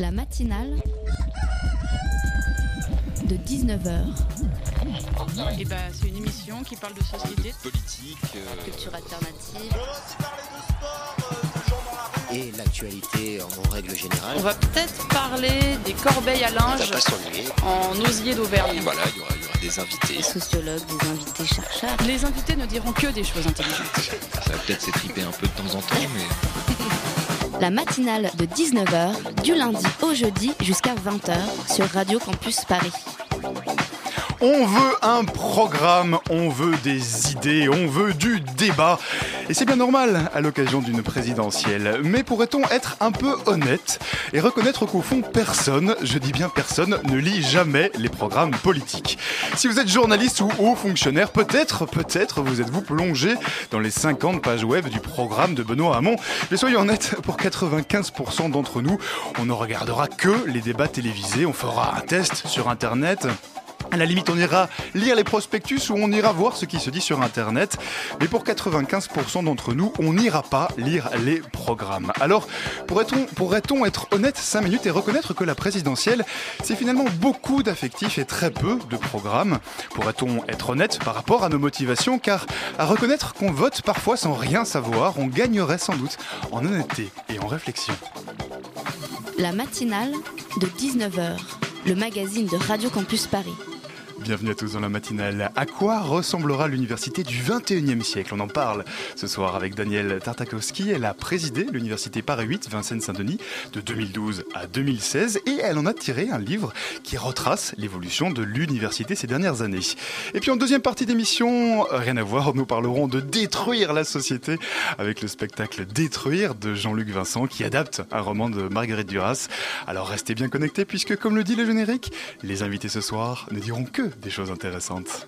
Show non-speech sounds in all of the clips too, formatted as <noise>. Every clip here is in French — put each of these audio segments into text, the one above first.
La matinale de 19h. Et bah, c'est une émission qui parle de société, politique, euh, Culture alternative. et l'actualité en règle générale. On va peut-être parler des corbeilles à On linge va en osier d'Auvergne. voilà, il y aura, il y aura des invités. Sociologues, des invités chercheurs. Les invités ne diront que des choses intelligentes. Ça va peut-être s'étriper un peu de temps en temps, mais La matinale de 19h, du lundi au jeudi jusqu'à 20h sur Radio Campus Paris. On veut un programme, on veut des idées, on veut du débat. Et c'est bien normal à l'occasion d'une présidentielle. Mais pourrait-on être un peu honnête et reconnaître qu'au fond, personne, je dis bien personne, ne lit jamais les programmes politiques? Si vous êtes journaliste ou haut fonctionnaire, peut-être, peut-être vous êtes-vous plongé dans les 50 pages web du programme de Benoît Hamon. Mais soyons honnêtes, pour 95% d'entre nous, on ne regardera que les débats télévisés, on fera un test sur Internet. À la limite, on ira lire les prospectus ou on ira voir ce qui se dit sur Internet. Mais pour 95% d'entre nous, on n'ira pas lire les programmes. Alors, pourrait-on pourrait être honnête 5 minutes et reconnaître que la présidentielle, c'est finalement beaucoup d'affectifs et très peu de programmes? Pourrait-on être honnête par rapport à nos motivations? Car à reconnaître qu'on vote parfois sans rien savoir, on gagnerait sans doute en honnêteté et en réflexion. La matinale de 19h, le magazine de Radio Campus Paris. Bienvenue à tous dans la matinale. À quoi ressemblera l'université du 21e siècle? On en parle ce soir avec Danielle Tartakowski. Elle a présidé l'université Paris 8 Vincennes-Saint-Denis de 2012 à 2016 et elle en a tiré un livre qui retrace l'évolution de l'université ces dernières années. Et puis en deuxième partie d'émission, rien à voir, nous parlerons de détruire la société avec le spectacle Détruire de Jean-Luc Vincent qui adapte un roman de Marguerite Duras. Alors restez bien connectés puisque comme le dit le générique, les invités ce soir ne diront que des choses intéressantes.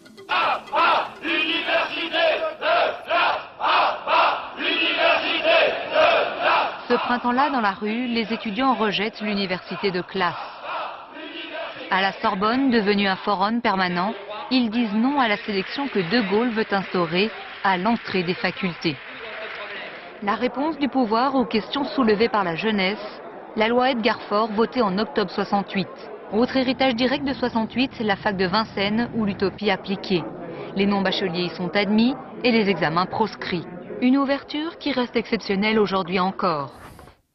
Ce printemps-là, dans la rue, les étudiants rejettent l'université de classe. À la Sorbonne, devenue un forum permanent, ils disent non à la sélection que De Gaulle veut instaurer à l'entrée des facultés. La réponse du pouvoir aux questions soulevées par la jeunesse, la loi Edgar Faure votée en octobre 68. Autre héritage direct de 68, c'est la fac de Vincennes ou l'utopie appliquée. Les non-bacheliers y sont admis et les examens proscrits. Une ouverture qui reste exceptionnelle aujourd'hui encore.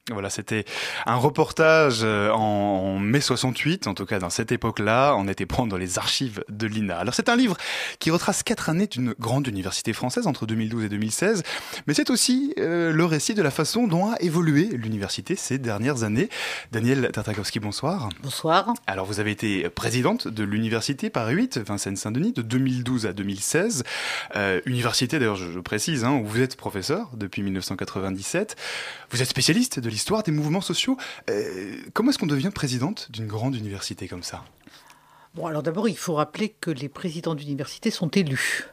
Voilà, c'était un reportage euh, en mai 68, en tout cas dans cette époque-là. On était prendre dans les archives de l'INA. Alors c'est un livre qui retrace quatre années d'une grande université française entre 2012 et 2016, mais c'est aussi euh, le récit de la façon dont a évolué l'université ces dernières années. Daniel Tartakowski, bonsoir. Bonsoir. Alors vous avez été présidente de l'université Paris 8, Vincennes-Saint-Denis, de 2012 à 2016. Euh, université, d'ailleurs, je, je précise, hein, où vous êtes professeur depuis 1997. Vous êtes spécialiste de l'histoire des mouvements sociaux. Euh, comment est-ce qu'on devient présidente d'une grande université comme ça? Bon, alors d'abord, il faut rappeler que les présidents d'université sont élus.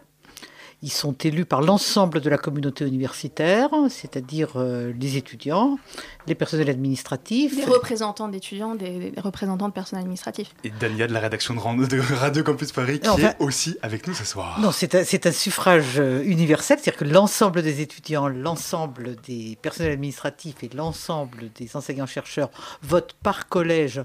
Ils sont élus par l'ensemble de la communauté universitaire, c'est-à-dire euh, les étudiants, les personnels administratifs. Des représentants d'étudiants, des, des représentants de personnel administratif. Et Dania de la rédaction de, Radio Campus Paris qui Enfin- est aussi avec nous ce soir. Non, c'est un, c'est un suffrage euh, universel, c'est-à-dire que l'ensemble des étudiants, l'ensemble des personnels administratifs et l'ensemble des enseignants-chercheurs votent par collège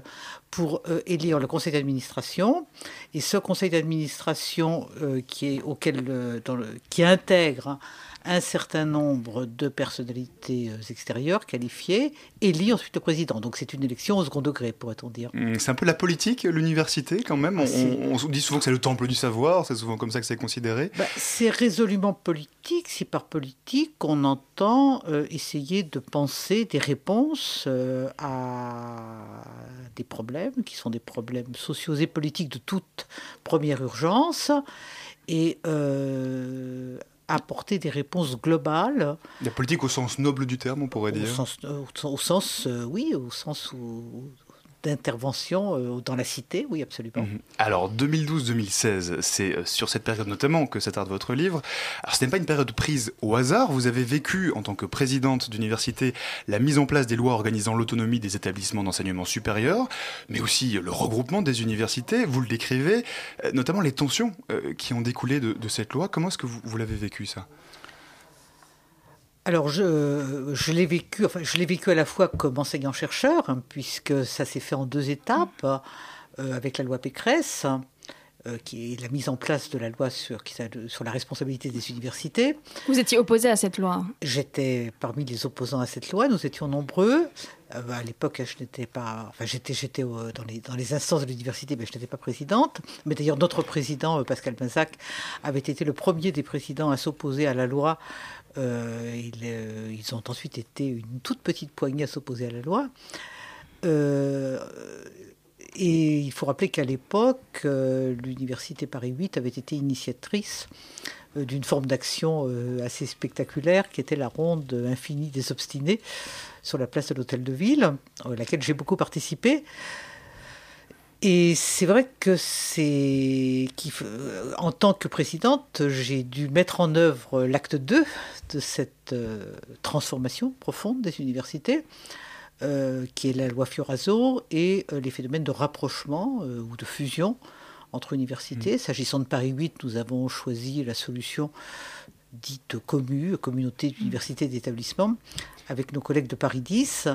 pour euh, élire le conseil d'administration. Et ce conseil d'administration euh, euh, qui intègre un certain nombre de personnalités euh, extérieures qualifiées élit ensuite le président. Donc c'est une élection au second degré, pourrait-on dire. Hum, C'est un peu la politique, l'université quand même. On, Ah, on- on dit souvent que c'est le temple du savoir, c'est souvent comme ça que c'est considéré. Bah, c'est résolument politique, si par politique on entend euh, essayer de penser des réponses euh, à des problèmes qui sont des problèmes sociaux et politiques de toute première urgence et euh, apporter des réponses globales La politique au sens noble du terme, on pourrait au dire. sens, au, au sens euh, oui, au sens où- d'intervention euh, dans la cité, oui, absolument. Mhm. Alors 2012-2016, c'est euh, sur cette période notamment que s'attarde votre livre. Alors ce n'est pas une période prise au hasard, vous avez vécu en tant que présidente d'université la mise en place des lois organisant l'autonomie des établissements d'enseignement supérieur, mais aussi le regroupement des universités, vous le décrivez, euh, notamment les tensions qui ont découlé de, de cette loi. Comment est-ce que vous, vous l'avez vécu ça? Alors, je, je l'ai vécu, enfin, je l'ai vécu à la fois comme enseignant-chercheur, hein, puisque ça s'est fait en deux étapes, euh, avec la loi Pécresse, euh, qui est la mise en place de la loi sur, qui, sur la responsabilité des universités. Vous étiez opposé à cette loi J'étais parmi les opposants à cette loi, nous étions nombreux. Euh, à l'époque, je n'étais pas, enfin, j'étais, j'étais dans, les, dans les instances de l'université, mais je n'étais pas présidente. Mais d'ailleurs, notre président, Pascal Mazac, avait été le premier des présidents à s'opposer à la loi euh, euh, ils, ont ensuite été une toute petite poignée à s'opposer à la loi. Euh, et il faut rappeler qu'à l'époque, l'Université Paris 8 avait été initiatrice d'une forme d'action assez spectaculaire qui était la ronde infinie des obstinés sur la place de l'Hôtel de Ville, à laquelle j'ai beaucoup participé. Et c'est vrai que c'est en tant que présidente, j'ai dû mettre en œuvre l'acte 2 de cette euh, transformation profonde des universités, euh, qui est la loi Fioraso et euh, les phénomènes de rapprochement ou de fusion entre universités. Mmh. S'agissant de Paris 8, nous avons choisi la solution dite commu, communauté d'universités et d'établissements, avec nos collègues de Paris 10.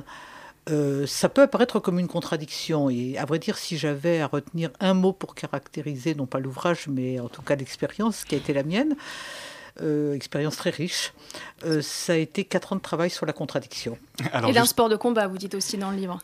Euh, ça peut apparaître comme une contradiction. Et à vrai dire, si j'avais à retenir un mot pour caractériser, non pas l'ouvrage, mais en tout cas l'expérience qui a été la mienne, euh, expérience très riche, euh, ça a été quatre ans de travail sur la contradiction. et d'un sport de combat, vous dites aussi dans le livre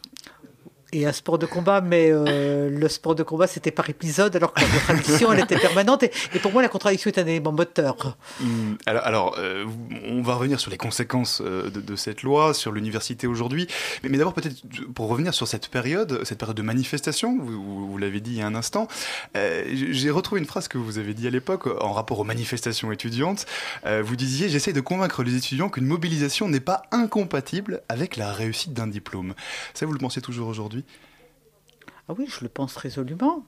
et un sport de combat, mais euh, le sport de combat, c'était par épisode, alors que la contradiction, elle était permanente. Et, pour moi, la contradiction est un élément moteur. Hum, alors, euh, on va revenir sur les conséquences euh, de, cette loi, sur l'université aujourd'hui. Mais, d'abord, peut-être pour revenir sur cette période, cette période de manifestation, vous l'avez dit il y a un instant, j'ai retrouvé une phrase que vous avez dit à l'époque en rapport aux manifestations étudiantes. vous disiez J'essaie de convaincre les étudiants qu'une mobilisation n'est pas incompatible avec la réussite d'un diplôme. Ça, vous le pensez toujours aujourd'hui? Ah oui, je le pense résolument.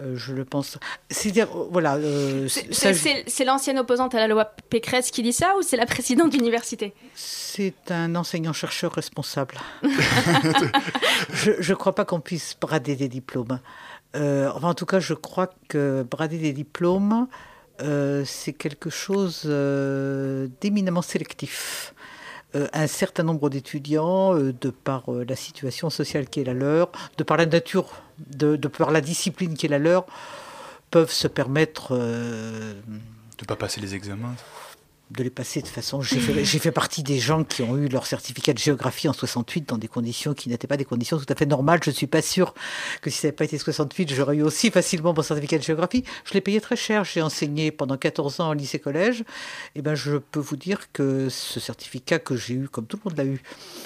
Euh, je le pense. C'est-à-dire, euh, voilà. Euh, c'est l'ancienne opposante à la loi Pécresse qui dit ça ou c'est la présidente d'université? C'est un enseignant-chercheur responsable. <laughs> je ne crois pas qu'on puisse brader des diplômes. enfin, en tout cas, je crois que brader des diplômes, c'est quelque chose d'éminemment sélectif. Euh, un certain nombre d'étudiants, euh, de par euh, la situation sociale qui est la leur, de par la nature, de, de par la discipline qui est la leur, peuvent se permettre... de ne pas passer les examens de les passer de façon. J'ai fait, partie des gens qui ont eu leur certificat de géographie en 68 dans des conditions qui n'étaient pas des conditions tout à fait normales. Je ne suis pas sûr que si ça n'avait pas été 68, j'aurais eu aussi facilement mon certificat de géographie. Je l'ai payé très cher. J'ai enseigné pendant 14 ans au lycée-collège. Et eh ben, je peux vous dire que ce certificat que j'ai eu, comme tout le monde l'a eu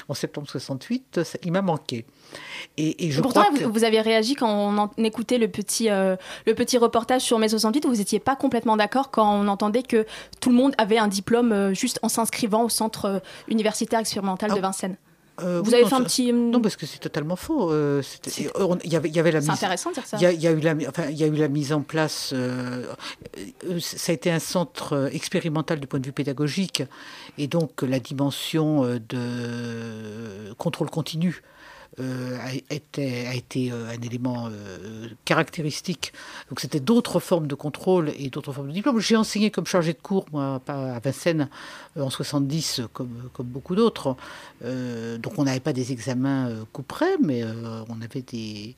en septembre 68, il m'a manqué. Et, je Pourtant, crois que... vous, avez réagi quand on écoutait le petit, euh, le petit reportage sur mai 68, vous n'étiez pas complètement d'accord quand on entendait que tout le monde avait un diplôme euh, juste en s'inscrivant au centre euh, universitaire expérimental de ah. Vincennes. vous avez fait un petit. Non, parce que c'est totalement faux. Il y, avait, y avait la mise. C'est intéressant de dire ça. Il y, a eu la, enfin, il y a eu la mise en place. ça a été un centre expérimental du point de vue pédagogique, et donc la dimension de contrôle continu euh, a, été, a été euh, un élément euh, caractéristique. Donc c'était d'autres formes de contrôle et d'autres formes de diplôme. J'ai enseigné comme chargé de cours, moi, à Vincennes, en 70, comme, comme beaucoup d'autres. donc on n'avait pas des examens coup près, mais on avait des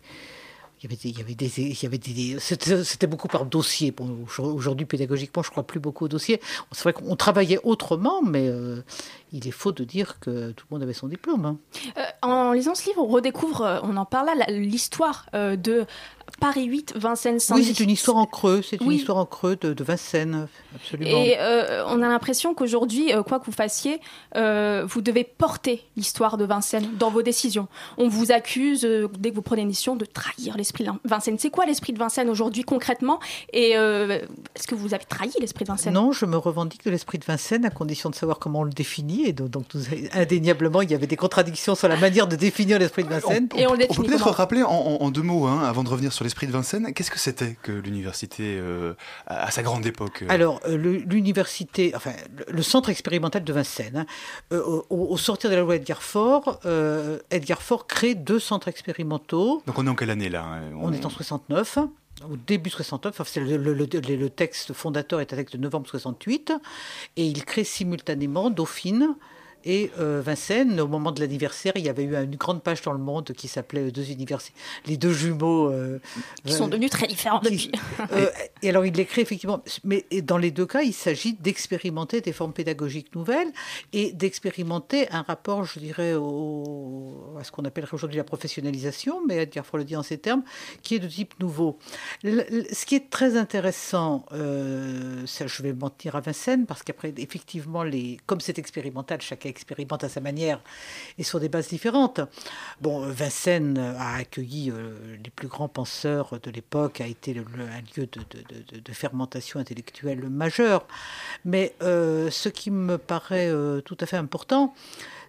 il y avait des, des, c'était beaucoup par dossier. Aujourd'hui, pédagogiquement, je crois plus beaucoup au dossier. C'est vrai qu'on travaillait autrement, mais il est faux de dire que tout le monde avait son diplôme. Hein. Euh, en lisant ce livre, on redécouvre, euh, on en parle là, l'histoire euh, de Paris 8, Vincennes saint Oui, c'est une histoire en creux, c'est une histoire en creux de, Vincennes, absolument. Et on a l'impression qu'aujourd'hui, quoi que vous fassiez, vous devez porter l'histoire de Vincennes dans vos décisions. On vous accuse, dès que vous prenez une mission, de trahir l'esprit de Vincennes. C'est quoi l'esprit de Vincennes aujourd'hui concrètement? Et est-ce que vous avez trahi l'esprit de Vincennes? Non, je me revendique de l'esprit de Vincennes à condition de savoir comment on le définit et donc, indéniablement, il y avait des contradictions sur la manière de définir l'esprit de Vincennes. On, et on, peut peut-être rappeler en, deux mots, hein, avant de revenir sur l'esprit de Vincennes, qu'est-ce que c'était que l'université euh, à, sa grande époque euh Alors, euh, l'université, enfin, le, centre expérimental de Vincennes, hein, au, sortir de la loi Edgar Faure, Edgar Faure crée deux centres expérimentaux. Donc on est en quelle année là on... est en 69. Au début 69, enfin, le, texte fondateur est un texte de novembre 68, et il crée simultanément Dauphine, et euh, Vincennes, au moment de l'anniversaire, il y avait eu une grande page dans le monde qui s'appelait deux universités, les deux jumeaux. Euh, qui sont devenus très différents depuis. Euh, et alors, il l'écrit effectivement, mais dans les deux cas, il s'agit d'expérimenter des formes pédagogiques nouvelles et d'expérimenter un rapport, je dirais, au, à ce qu'on appellerait aujourd'hui la professionnalisation, mais Edgar Fromm le dit en ces termes, qui est de type nouveau. ce qui est très intéressant, ça, je vais mentir à Vincennes, parce qu'après, effectivement, les, comme c'est expérimental, chacun expérimente à sa manière et sur des bases différentes. Bon, Vincennes a accueilli euh, les plus grands penseurs de l'époque, a été un lieu de, fermentation intellectuelle majeur. Mais euh, ce qui me paraît euh, tout à fait important,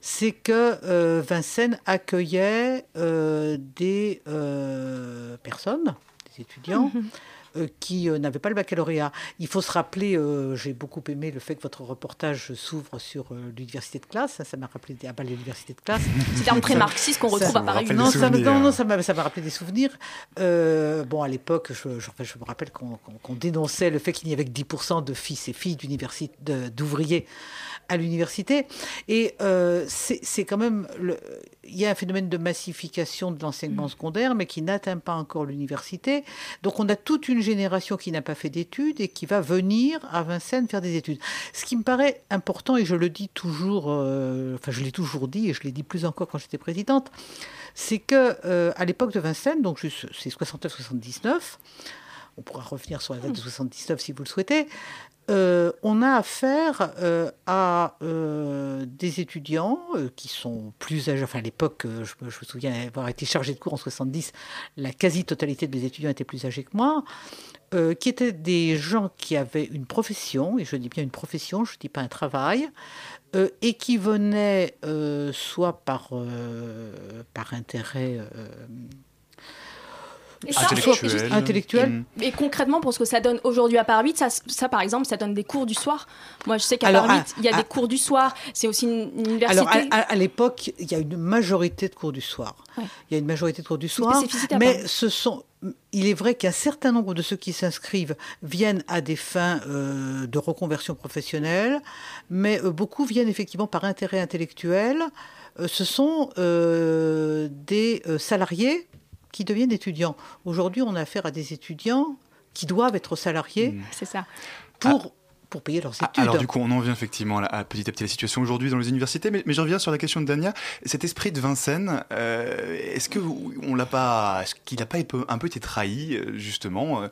c'est que Vincennes accueillait des personnes, des étudiants. Mm-hmm. Euh, qui euh, n'avaient pas le baccalauréat. Il faut se rappeler, euh, j'ai beaucoup aimé le fait que votre reportage s'ouvre sur l'université de classe. Ça m'a rappelé ah, bah, l'université de classe. <laughs> C'est un très marxiste qu'on retrouve à Paris. Non, ça, non, ça m'a rappelé des souvenirs. bon, à l'époque, je, je, me rappelle qu'on dénonçait le fait qu'il n'y avait que 10% de fils et filles d'ouvriers à l'université. Et euh, c'est quand même. Le, il y a un phénomène de massification de l'enseignement mm. secondaire, mais qui n'atteint pas encore l'université. Donc on a toute une génération qui n'a pas fait d'études et qui va venir à Vincennes faire des études. Ce qui me paraît important, et je le dis toujours, euh, enfin je l'ai toujours dit, et je l'ai dit plus encore quand j'étais présidente, c'est que euh, à l'époque de Vincennes, donc c'est 69-79, on pourra revenir sur la date de 79 si vous le souhaitez, euh, on a affaire euh, à euh, des étudiants qui sont plus âgés. Enfin, à l'époque, je, me souviens avoir été chargé de cours en 70, la quasi-totalité de mes étudiants étaient plus âgés que moi, qui étaient des gens qui avaient une profession, et je dis bien une profession, je ne dis pas un travail, et qui venaient soit par, par intérêt intellectuel. intellectuel. Mm. Et concrètement, pour ce que ça donne aujourd'hui à Paris 8, ça, ça, par exemple, ça donne des cours du soir. Moi, je sais qu'à Paris 8, il y a des cours du soir. C'est aussi une, université. Alors, à, l'époque, il y a une majorité de cours du soir. Il y a une majorité de cours du soir. Mais ce sont. Il est vrai qu'un certain nombre de ceux qui s'inscrivent viennent à des fins euh, de reconversion professionnelle, mais euh, beaucoup viennent effectivement par intérêt intellectuel. Euh, ce sont des salariés qui deviennent étudiants. Aujourd'hui, on a affaire à des étudiants qui doivent être salariés. Mmh. C'est ça. Pour pour payer leurs ah, études. Alors du coup, on en vient effectivement à, petit à petit la situation aujourd'hui dans les universités, mais, mais, je reviens sur la question de Dania. Cet esprit de Vincennes, euh, est-ce que on l'a pas, est-ce qu'il n'a pas un peu été trahi euh, justement euh,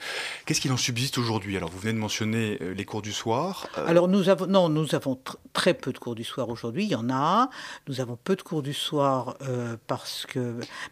Qu'est-ce qu'il en subsiste aujourd'hui? Alors vous venez de mentionner les cours du soir. Alors nous avons non, nous avons très peu de cours du soir aujourd'hui. Il y en a. Nous avons peu de cours du soir parce que,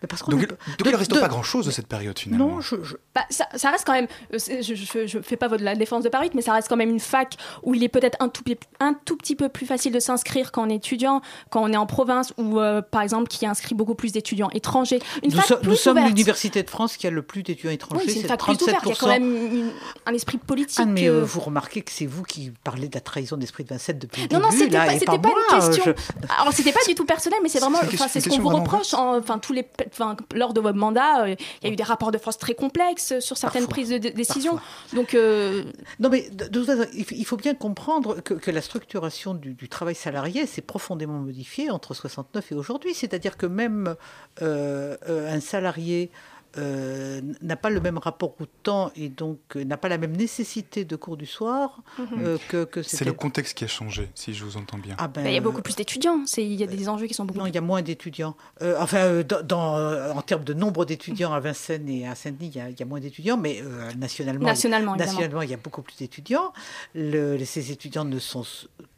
mais parce qu'on donc, il ne reste pas grand-chose de cette période finalement. Non, je, bah, ça, ça, reste quand même. Je, ne fais pas la défense de Paris, mais ça reste quand même une fac où il est peut-être un tout, un tout petit peu plus facile de s'inscrire quand on est étudiant, quand on est en province, ou euh, par exemple qui inscrit beaucoup plus d'étudiants étrangers. Une nous, sommes l'université de France qui a le plus d'étudiants étrangers, c'est 37%. il y a quand même un esprit politique. Ah, mais euh, vous remarquez que c'est vous qui parlez de la trahison d'esprit de Vincennes depuis le non, début. Non, c'était pas, pas, une question. Alors c'était pas du tout personnel, mais c'est vraiment, c'est ce qu'on vous reproche. Enfin, tous les, lors de votre mandat, euh, il y a eu des rapports de force très complexes sur certaines prises de décision. Donc, non, mais de, toute façon, il faut bien comprendre que, la structuration du, travail salarié s'est profondément modifiée entre 69 et aujourd'hui. C'est-à-dire que même euh, euh, un salarié euh, n'a pas le même rapport au temps et donc euh, n'a pas la même nécessité de cours du soir mhm. euh, que, que C'est le contexte qui a changé, si je vous entends bien. Ah ben, il y a beaucoup plus d'étudiants, il y a des enjeux qui sont beaucoup Non, il y a moins d'étudiants. enfin, dans, en termes de nombre d'étudiants à Vincennes et à Saint-Denis, il, y a moins d'étudiants, mais nationalement, nationalement, il, nationalement, il y a beaucoup plus d'étudiants. Le, ces étudiants ne sont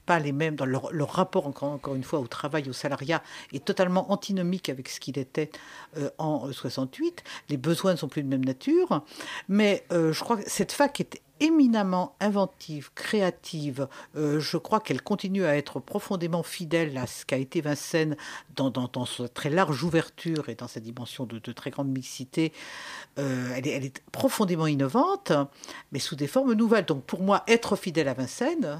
pas les mêmes, dans leur, rapport, encore, encore, une fois, au travail, au salariat, est totalement antinomique avec ce qu'il était euh, en 68. Les besoins ne sont plus de même nature. Mais euh, je crois que cette fac est éminemment inventive, créative. Euh, je crois qu'elle continue à être profondément fidèle à ce qu'a été Vincennes dans, dans, sa très large ouverture et dans sa dimension de, très grande mixité. elle, est, profondément innovante, mais sous des formes nouvelles. Donc pour moi, être fidèle à Vincennes,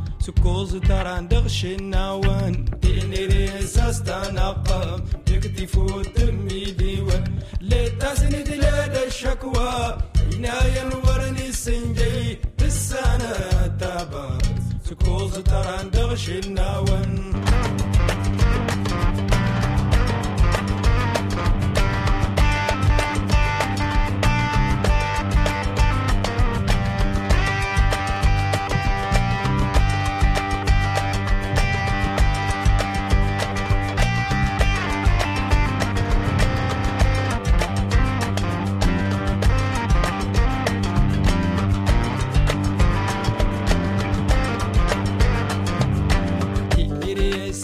سكوز تران دغش النوان ديني ريساس تنقم دكتي فوت تمي ديوان لتاسني دلاد الشكوى عناية نورني السنجي بالسنة تابا سكوز تران دغش النوان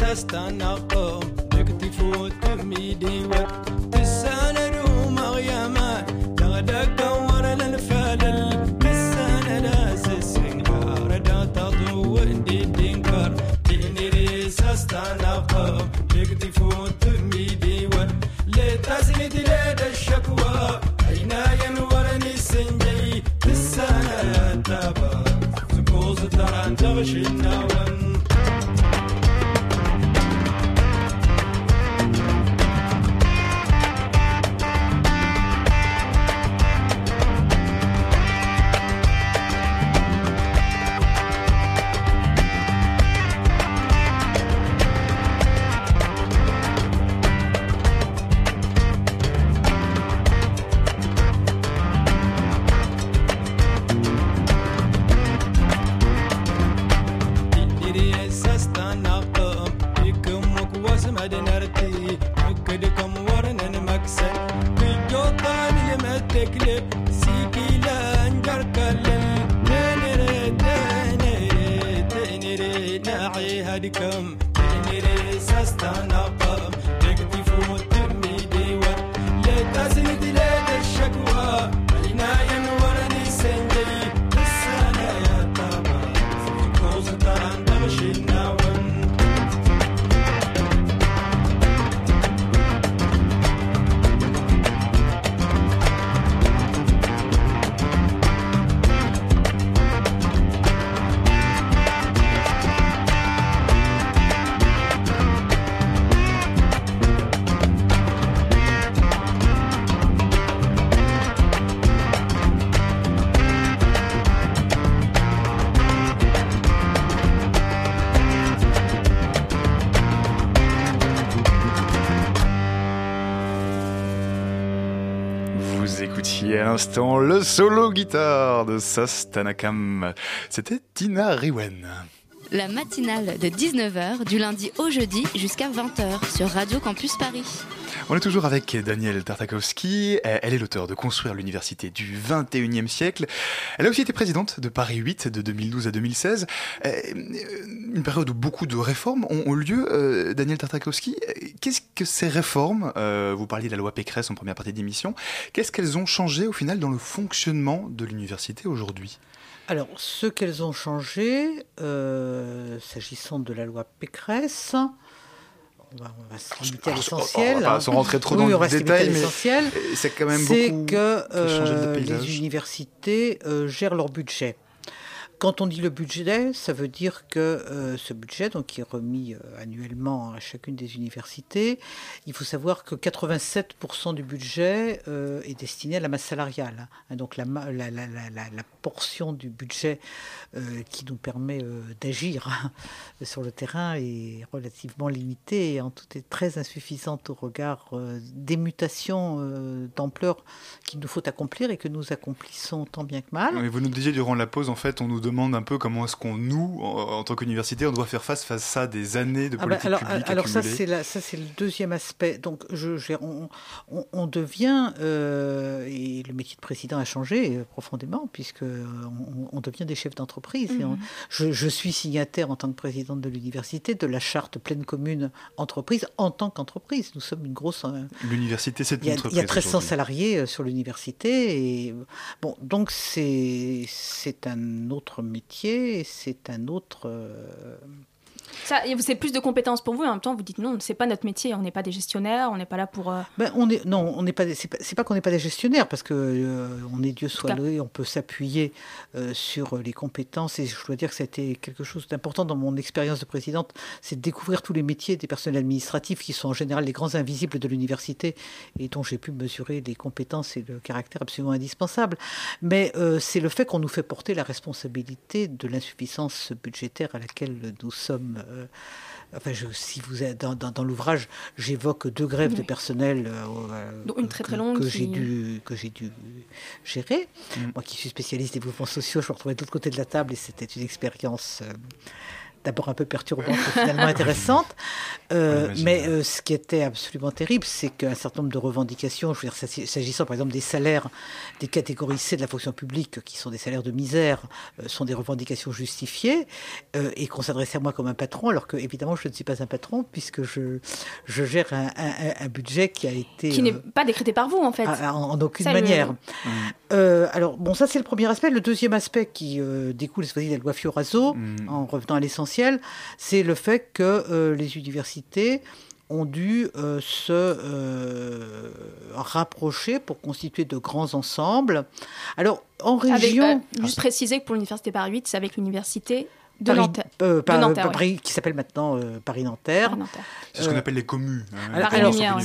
تستنى قوم تكتف وتميدي وتساند ومغيما تغدق دور للفلل تساند ناس السنقار دا تضو اندي دينكر تيني ريس استنى قوم تكتف وتميدي لتزيد ليد الشكوى اين ينورني سنجي تساند تابا زبوز تران تغشي النوى le solo guitare de Sas Tanakam. C'était Tina Riwen. La matinale de 19h du lundi au jeudi jusqu'à 20h sur Radio Campus Paris. On est toujours avec Danielle Tartakovsky. Elle est l'auteur de Construire l'université du 21e siècle. Elle a aussi été présidente de Paris 8 de 2012 à 2016. Euh, Une période où beaucoup de réformes ont lieu. Euh, Danielle Tartakovsky, qu'est-ce que ces réformes, euh, vous parliez de la loi Pécresse en première partie d'émission, qu'est-ce qu'elles ont changé au final dans le fonctionnement de l'université aujourd'hui? Alors, ce qu'elles ont changé, euh, s'agissant de la loi Pécresse, on va, on va se limiter à l'essentiel. on va pas rentrer trop Oui, dans le détail, mais c'est quand même C'est beaucoup que changé de euh, les universités euh, gèrent leur budget. Quand on dit le budget, ça veut dire que euh, ce budget, donc qui est remis euh, annuellement à chacune des universités, il faut savoir que 87% du budget euh, est destiné à la masse salariale. hein. donc la, la- la- la- portion du budget qui nous permet d'agir sur le terrain est relativement limitée et en tout est très insuffisante au regard des mutations d'ampleur qu'il nous faut accomplir et que nous accomplissons tant bien que mal. Vous nous disiez durant la pause, en fait, on nous demande un peu comment est-ce qu'on, nous, en, en tant qu'université, on doit faire face face à des années de Ah bah, politique alors, publique alors ça c'est la- ça c'est le deuxième aspect. Donc je, je- on, on- on devient euh, et le métier de président a changé euh, profondément puisque euh, on, on devient des chefs d'entreprise. Et on- Mhm. je, je suis signataire en tant que présidente de l'université de la charte pleine commune entreprise en tant qu'entreprise. Nous sommes une grosse L'université, c'est il y, a, une entreprise. il y a 1300 aujourd'hui. salariés sur l'université. Et, bon, donc c'est c'est un autre métier, c'est un autre. Ça, c'est plus de compétences pour vous, et en même temps, vous dites non, c'est pas notre métier, on n'est pas des gestionnaires, on n'est pas là pour. euh, Ben, on est, non, on n'est pas, c'est pas, pas qu'on n'est pas des gestionnaires, parce que euh, on est Dieu soit loué, on peut s'appuyer euh, sur les compétences. Et je dois dire que c'était quelque chose d'important dans mon expérience de présidente, c'est de découvrir tous les métiers des personnels administratifs qui sont en général les grands invisibles de l'université et dont j'ai pu mesurer les compétences et le caractère absolument indispensable. Mais c'est le fait qu'on nous fait porter la responsabilité de l'insuffisance budgétaire à laquelle nous sommes. Euh, Enfin, je- si vous êtes dans, dans- dans l'ouvrage, j'évoque deux grèves de personnel euh, une que- très, très que- longue que qui- j'ai dû que j'ai dû gérer. Mm. Moi, qui suis spécialiste des mouvements sociaux, je me retrouvais de l'autre côté de la table et c'était une expérience. euh, D'abord un peu perturbante, mais finalement intéressante. <laughs> Euh, mais euh, ce qui était absolument terrible, c'est qu'un certain nombre de revendications, je veux dire, s'agis- s'agissant par exemple des salaires des catégories C de la fonction publique, qui sont des salaires de misère, euh, sont des revendications justifiées, euh, et qu'on s'adressait à moi comme un patron, alors que évidemment je ne suis pas un patron, puisque je, je gère un, un- un budget qui a été... qui n'est pas décrété par vous, en fait. en, en aucune Ça, le- manière. Euh, alors, bon, ça c'est le premier aspect. Le deuxième aspect qui euh, découle cette fois-ci de la loi Fioraso, Mm. en revenant à l'essentiel, c'est le fait que euh, les universités ont dû euh, se euh, rapprocher pour constituer de grands ensembles. Alors, en Avec, région... euh, juste préciser que pour l'université Paris 8, c'est avec l'université de Paris- Nanterre. euh, oui. Paris, qui s'appelle maintenant euh, Paris-Nanterre. C'est ce qu'on appelle les communes. hein,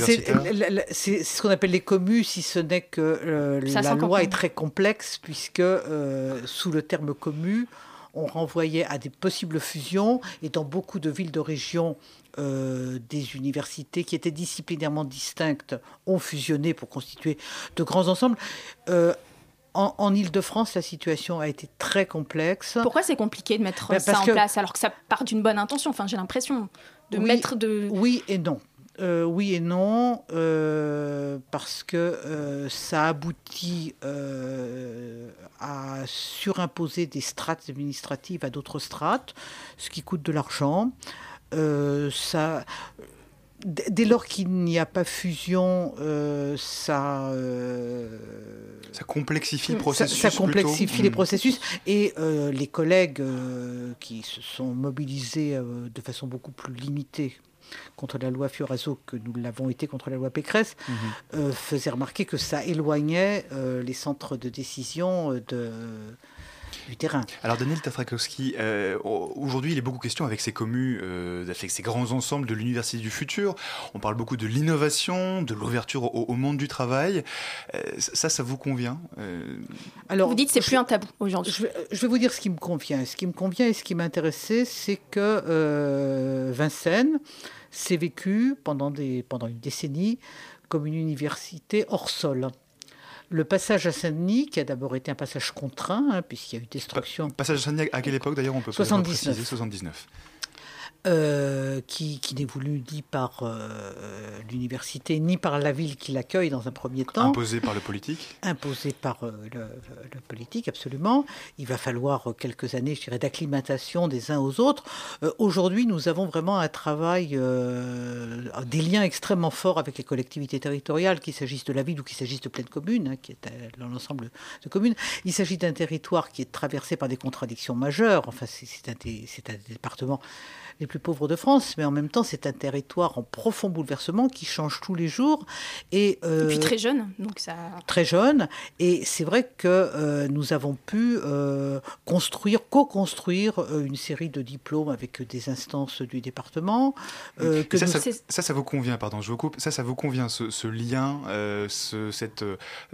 c'est ce qu'on appelle les communes, si ce n'est que euh, la loi est très complexe, puisque euh, sous le terme commu, on renvoyait à des possibles fusions, et dans beaucoup de villes de région, euh, des universités qui étaient disciplinairement distinctes ont fusionné pour constituer de grands ensembles. Euh, en, en Ile-de-France, la situation a été très complexe. Pourquoi c'est compliqué de mettre Bah, ça en que- place alors que ça part d'une bonne intention? Enfin, j'ai l'impression de Oui. mettre de. Oui et non. Euh, oui et non, euh, parce que euh, ça aboutit à surimposer des strates administratives à d'autres strates, ce qui coûte de l'argent. Ça, dès lors qu'il n'y a pas fusion, euh, ça, euh, Ça complexifie le processus. ça complexifie plutôt. les Mm. processus et euh, les collègues qui se sont mobilisés de façon beaucoup plus limitée contre la loi Fioraso que nous l'avons été contre la loi Pécresse, Mhm. euh, faisaient remarquer que ça éloignait euh, les centres de décision euh, de, du terrain. Alors Daniel Tafrakowski, euh, aujourd'hui il est beaucoup question avec ces communes, euh, avec ces grands ensembles de l'université du futur. On parle beaucoup de l'innovation, de l'ouverture au, au monde du travail. Euh, ça, ça vous convient Euh, Alors, Vous dites c'est plus un tabou aujourd'hui. Je vais, je vais vous dire ce qui me convient. Ce qui me convient et ce qui m'intéressait, c'est que euh, Vincennes s'est vécu pendant, des, pendant une décennie comme une université hors sol. Le passage à Saint-Denis, qui a d'abord été un passage contraint, hein, puisqu'il y a eu destruction, Passage à Saint-Denis, à quelle époque d'ailleurs on peut peut-être 79. préciser? 79. Euh, qui, qui n'est voulu ni par euh, l'université, ni par la ville qui l'accueille dans un premier temps. Imposé par le politique. imposé par euh, le, le politique, absolument. Il va falloir quelques années, je dirais, d'acclimatation des uns aux autres. Aujourd'hui, nous avons vraiment un travail, des liens extrêmement forts avec les collectivités territoriales, qu'il s'agisse de la ville ou qu'il s'agisse de pleine commune, hein, qui est dans l'ensemble de communes. Il s'agit d'un territoire qui est traversé par des contradictions majeures. Enfin, c'est un, départements les plus pauvres de France, mais en même temps, c'est un territoire en profond bouleversement qui change tous les jours. Et, Et euh, puis très jeune, donc ça. très jeune. Et c'est vrai que euh, nous avons pu euh, construire, co-construire euh, une série de diplômes avec des instances du département. euh, que ça, nous- ça, C'est- ça, ça vous convient, pardon, je vous coupe. Ça, ça vous convient, ce, ce lien, euh, ce, cette,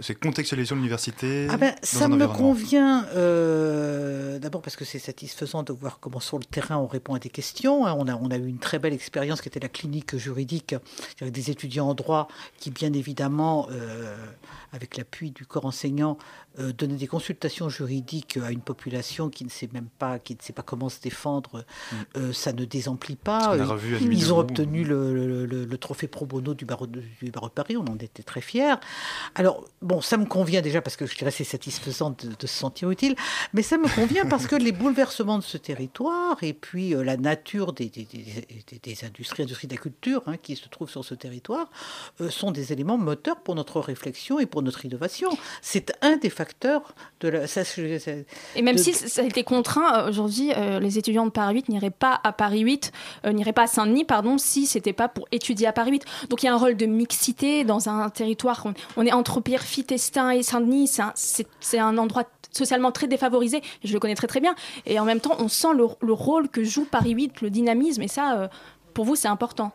cette contextualisation de l'université Ah ben, ça me convient euh, d'abord parce que c'est satisfaisant de voir comment sur le terrain on répond à des questions. Hein. On a, eu une très belle expérience qui était la clinique juridique avec des étudiants en droit qui bien évidemment, euh, avec l'appui du corps enseignant, euh, donnaient des consultations juridiques à une population qui ne sait même pas, qui ne sait pas comment se défendre. Euh, ça ne désemplit pas. On a Euh, Ils ont obtenu le, le- le- le trophée pro bono du barreau, de, du barreau de Paris, on en était très fiers. Alors, bon, ça me convient déjà parce que je dirais c'est satisfaisant de, de se sentir utile, mais ça me convient parce que les bouleversements de ce territoire et puis euh, la nature des, des, des- des- industries, industries de la culture hein, qui se trouvent sur ce territoire, sont des éléments moteurs pour notre réflexion et pour notre innovation. C'est un des facteur de la. ça, je- ça- Et même de- si ça a été contraint, euh, aujourd'hui, euh, les étudiants de Paris 8 n'iraient pas à Paris 8, euh, n'iraient pas à Saint-Denis, pardon, si c'était pas pour étudier à Paris 8. Donc il y a un rôle de mixité dans un territoire. On, on est entre Pierrefitte, Estin et Saint-Denis. C'est un, endroit socialement très défavorisé. Je le connais très très bien. Et en même temps, on sent le, le rôle que joue Paris 8, le dynamisme. Et ça, euh, pour vous, c'est important.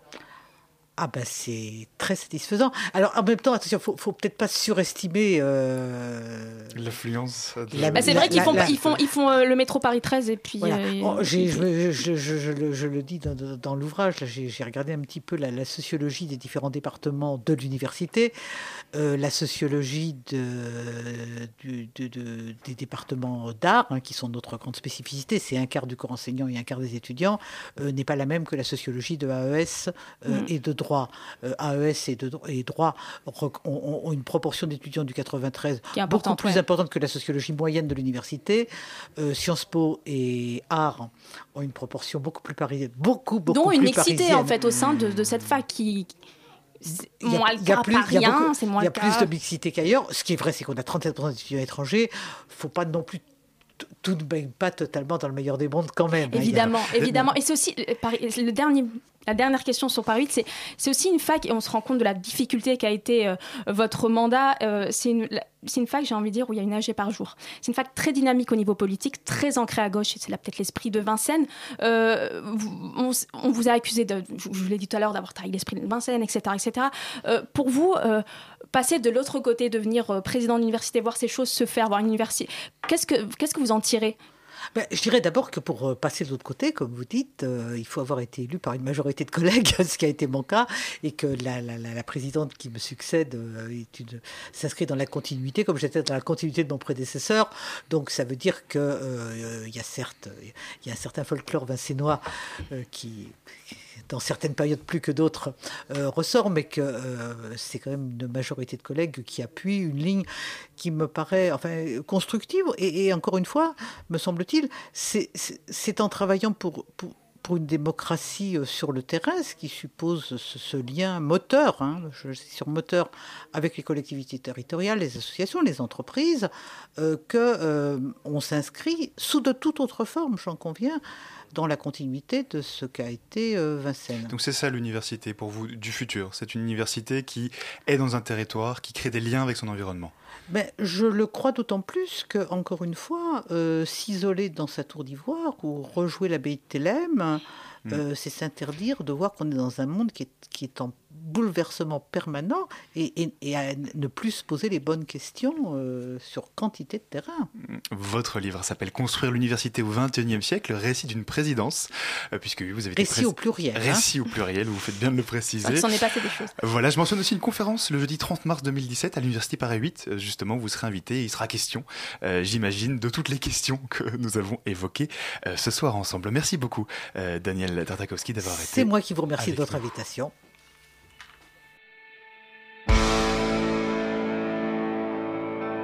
Ah ben c'est très satisfaisant. Alors en même temps, attention, faut, faut peut-être pas surestimer. euh, L'influence. de- La- Bah, c'est vrai qu'ils font, la- ils font, ils font euh, le métro Paris 13 et puis. Voilà. euh, je, me- je- je- je le- je le dis dans, dans- dans l'ouvrage, j'ai regardé un petit peu la, la sociologie des différents départements de l'université, euh, la sociologie de, du- de- de- des départements d'art, hein, qui sont notre grande spécificité, c'est un quart du corps enseignant et un quart des étudiants, euh, n'est pas la même que la sociologie de AES euh, Mm. et de droit. Euh, AES et, de, dro- et droit ont, une proportion d'étudiants du 93 Qui est beaucoup plus ouais. importante que la sociologie moyenne de l'université. Euh, Sciences Po et Art ont une proportion beaucoup plus parisienne, beaucoup, beaucoup dont une plus mixité parisienne. en fait au sein de, de cette fac qui. Il y a- il y plus- il y a Paris, beaucoup- moins Il y a plus de mixité qu'ailleurs. Ce qui est vrai, c'est qu'on a 37% d'étudiants étrangers. faut pas non plus tout ne baigne pas totalement dans le meilleur des mondes quand même. hein. Évidemment, évidemment. Et c'est aussi euh, le dernier. La dernière question sur Paris 8, c'est aussi une fac, et on se rend compte de la difficulté qu'a été euh, votre mandat. euh, c'est une, fac, j'ai envie de dire, où il y a une AG par jour. C'est une fac très dynamique au niveau politique, très ancrée à gauche, et c'est là peut-être l'esprit de Vincennes. Euh, on, vous a accusé, de, je vous l'ai dit tout à l'heure, d'avoir trahi l'esprit de Vincennes, etc. etc. Pour vous, passer de l'autre côté, devenir président d'université, voir ces choses se faire, voir une université, qu'est-ce que, qu'est-ce que vous en tirez Ben, je dirais d'abord que pour euh, passer de l'autre côté, comme vous dites, euh, il faut avoir été élu par une majorité de collègues, <laughs> ce qui a été mon cas, et que la, présidente qui me succède euh, s'inscrit dans la continuité, comme j'étais dans la continuité de mon prédécesseur. Donc ça veut dire que euh, il y a certes, il y a un certain folklore vincénois qui dans certaines périodes plus que d'autres, euh, ressort, mais que euh, c'est quand même une majorité de collègues qui appuient une ligne qui me paraît enfin, constructive. Et, encore une fois, me semble-t-il, c'est- en travaillant pour, pour, une démocratie euh, sur le terrain, ce qui suppose ce, lien moteur, hein, je suis sur moteur, avec les collectivités territoriales, les associations, les entreprises, euh, s'inscrit sous de toute autre forme, j'en conviens, dans la continuité de ce qu'a été euh, Vincennes. Donc c'est ça l'université pour vous du futur. C'est une université qui est dans un territoire, qui crée des liens avec son environnement. Ben, je le crois d'autant plus que, encore une fois, euh, s'isoler dans sa tour d'ivoire ou rejouer l'abbaye de Thélème, euh, c'est s'interdire de voir qu'on est dans un monde qui est, qui est en bouleversement permanent et, et- et à ne plus se poser les bonnes questions euh, sur quantité de terrain. Votre livre s'appelle Construire l'université au XXIe siècle, récit d'une présidence, euh, puisque vous avez été Récit au pluriel, hein. Récit au pluriel, vous faites bien de le préciser. Il s'en est passé des choses. Voilà, je mentionne aussi une conférence le jeudi 30 mars 2017 à l'Université Paris 8. Euh, Justement, vous serez invité et il sera question, euh, j'imagine, de toutes les questions que nous avons évoquées euh, ce soir ensemble. Merci beaucoup, euh, Daniel Tartakovsky, d'avoir été. C'est moi qui vous remercie de votre nous. invitation.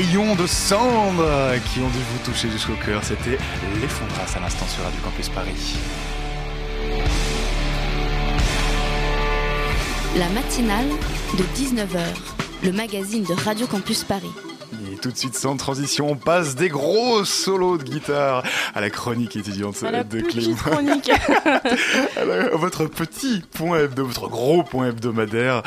Rayons de cendre qui ont dû vous toucher jusqu'au cœur. C'était l'effondras à l'instant sur Radio Campus Paris. La matinale de 19h, le magazine de Radio Campus Paris. Et tout de suite, sans transition, on passe des gros solos de guitare à la chronique étudiante À la de Clément. chronique. <laughs> votre petit point hebdo, votre gros point hebdomadaire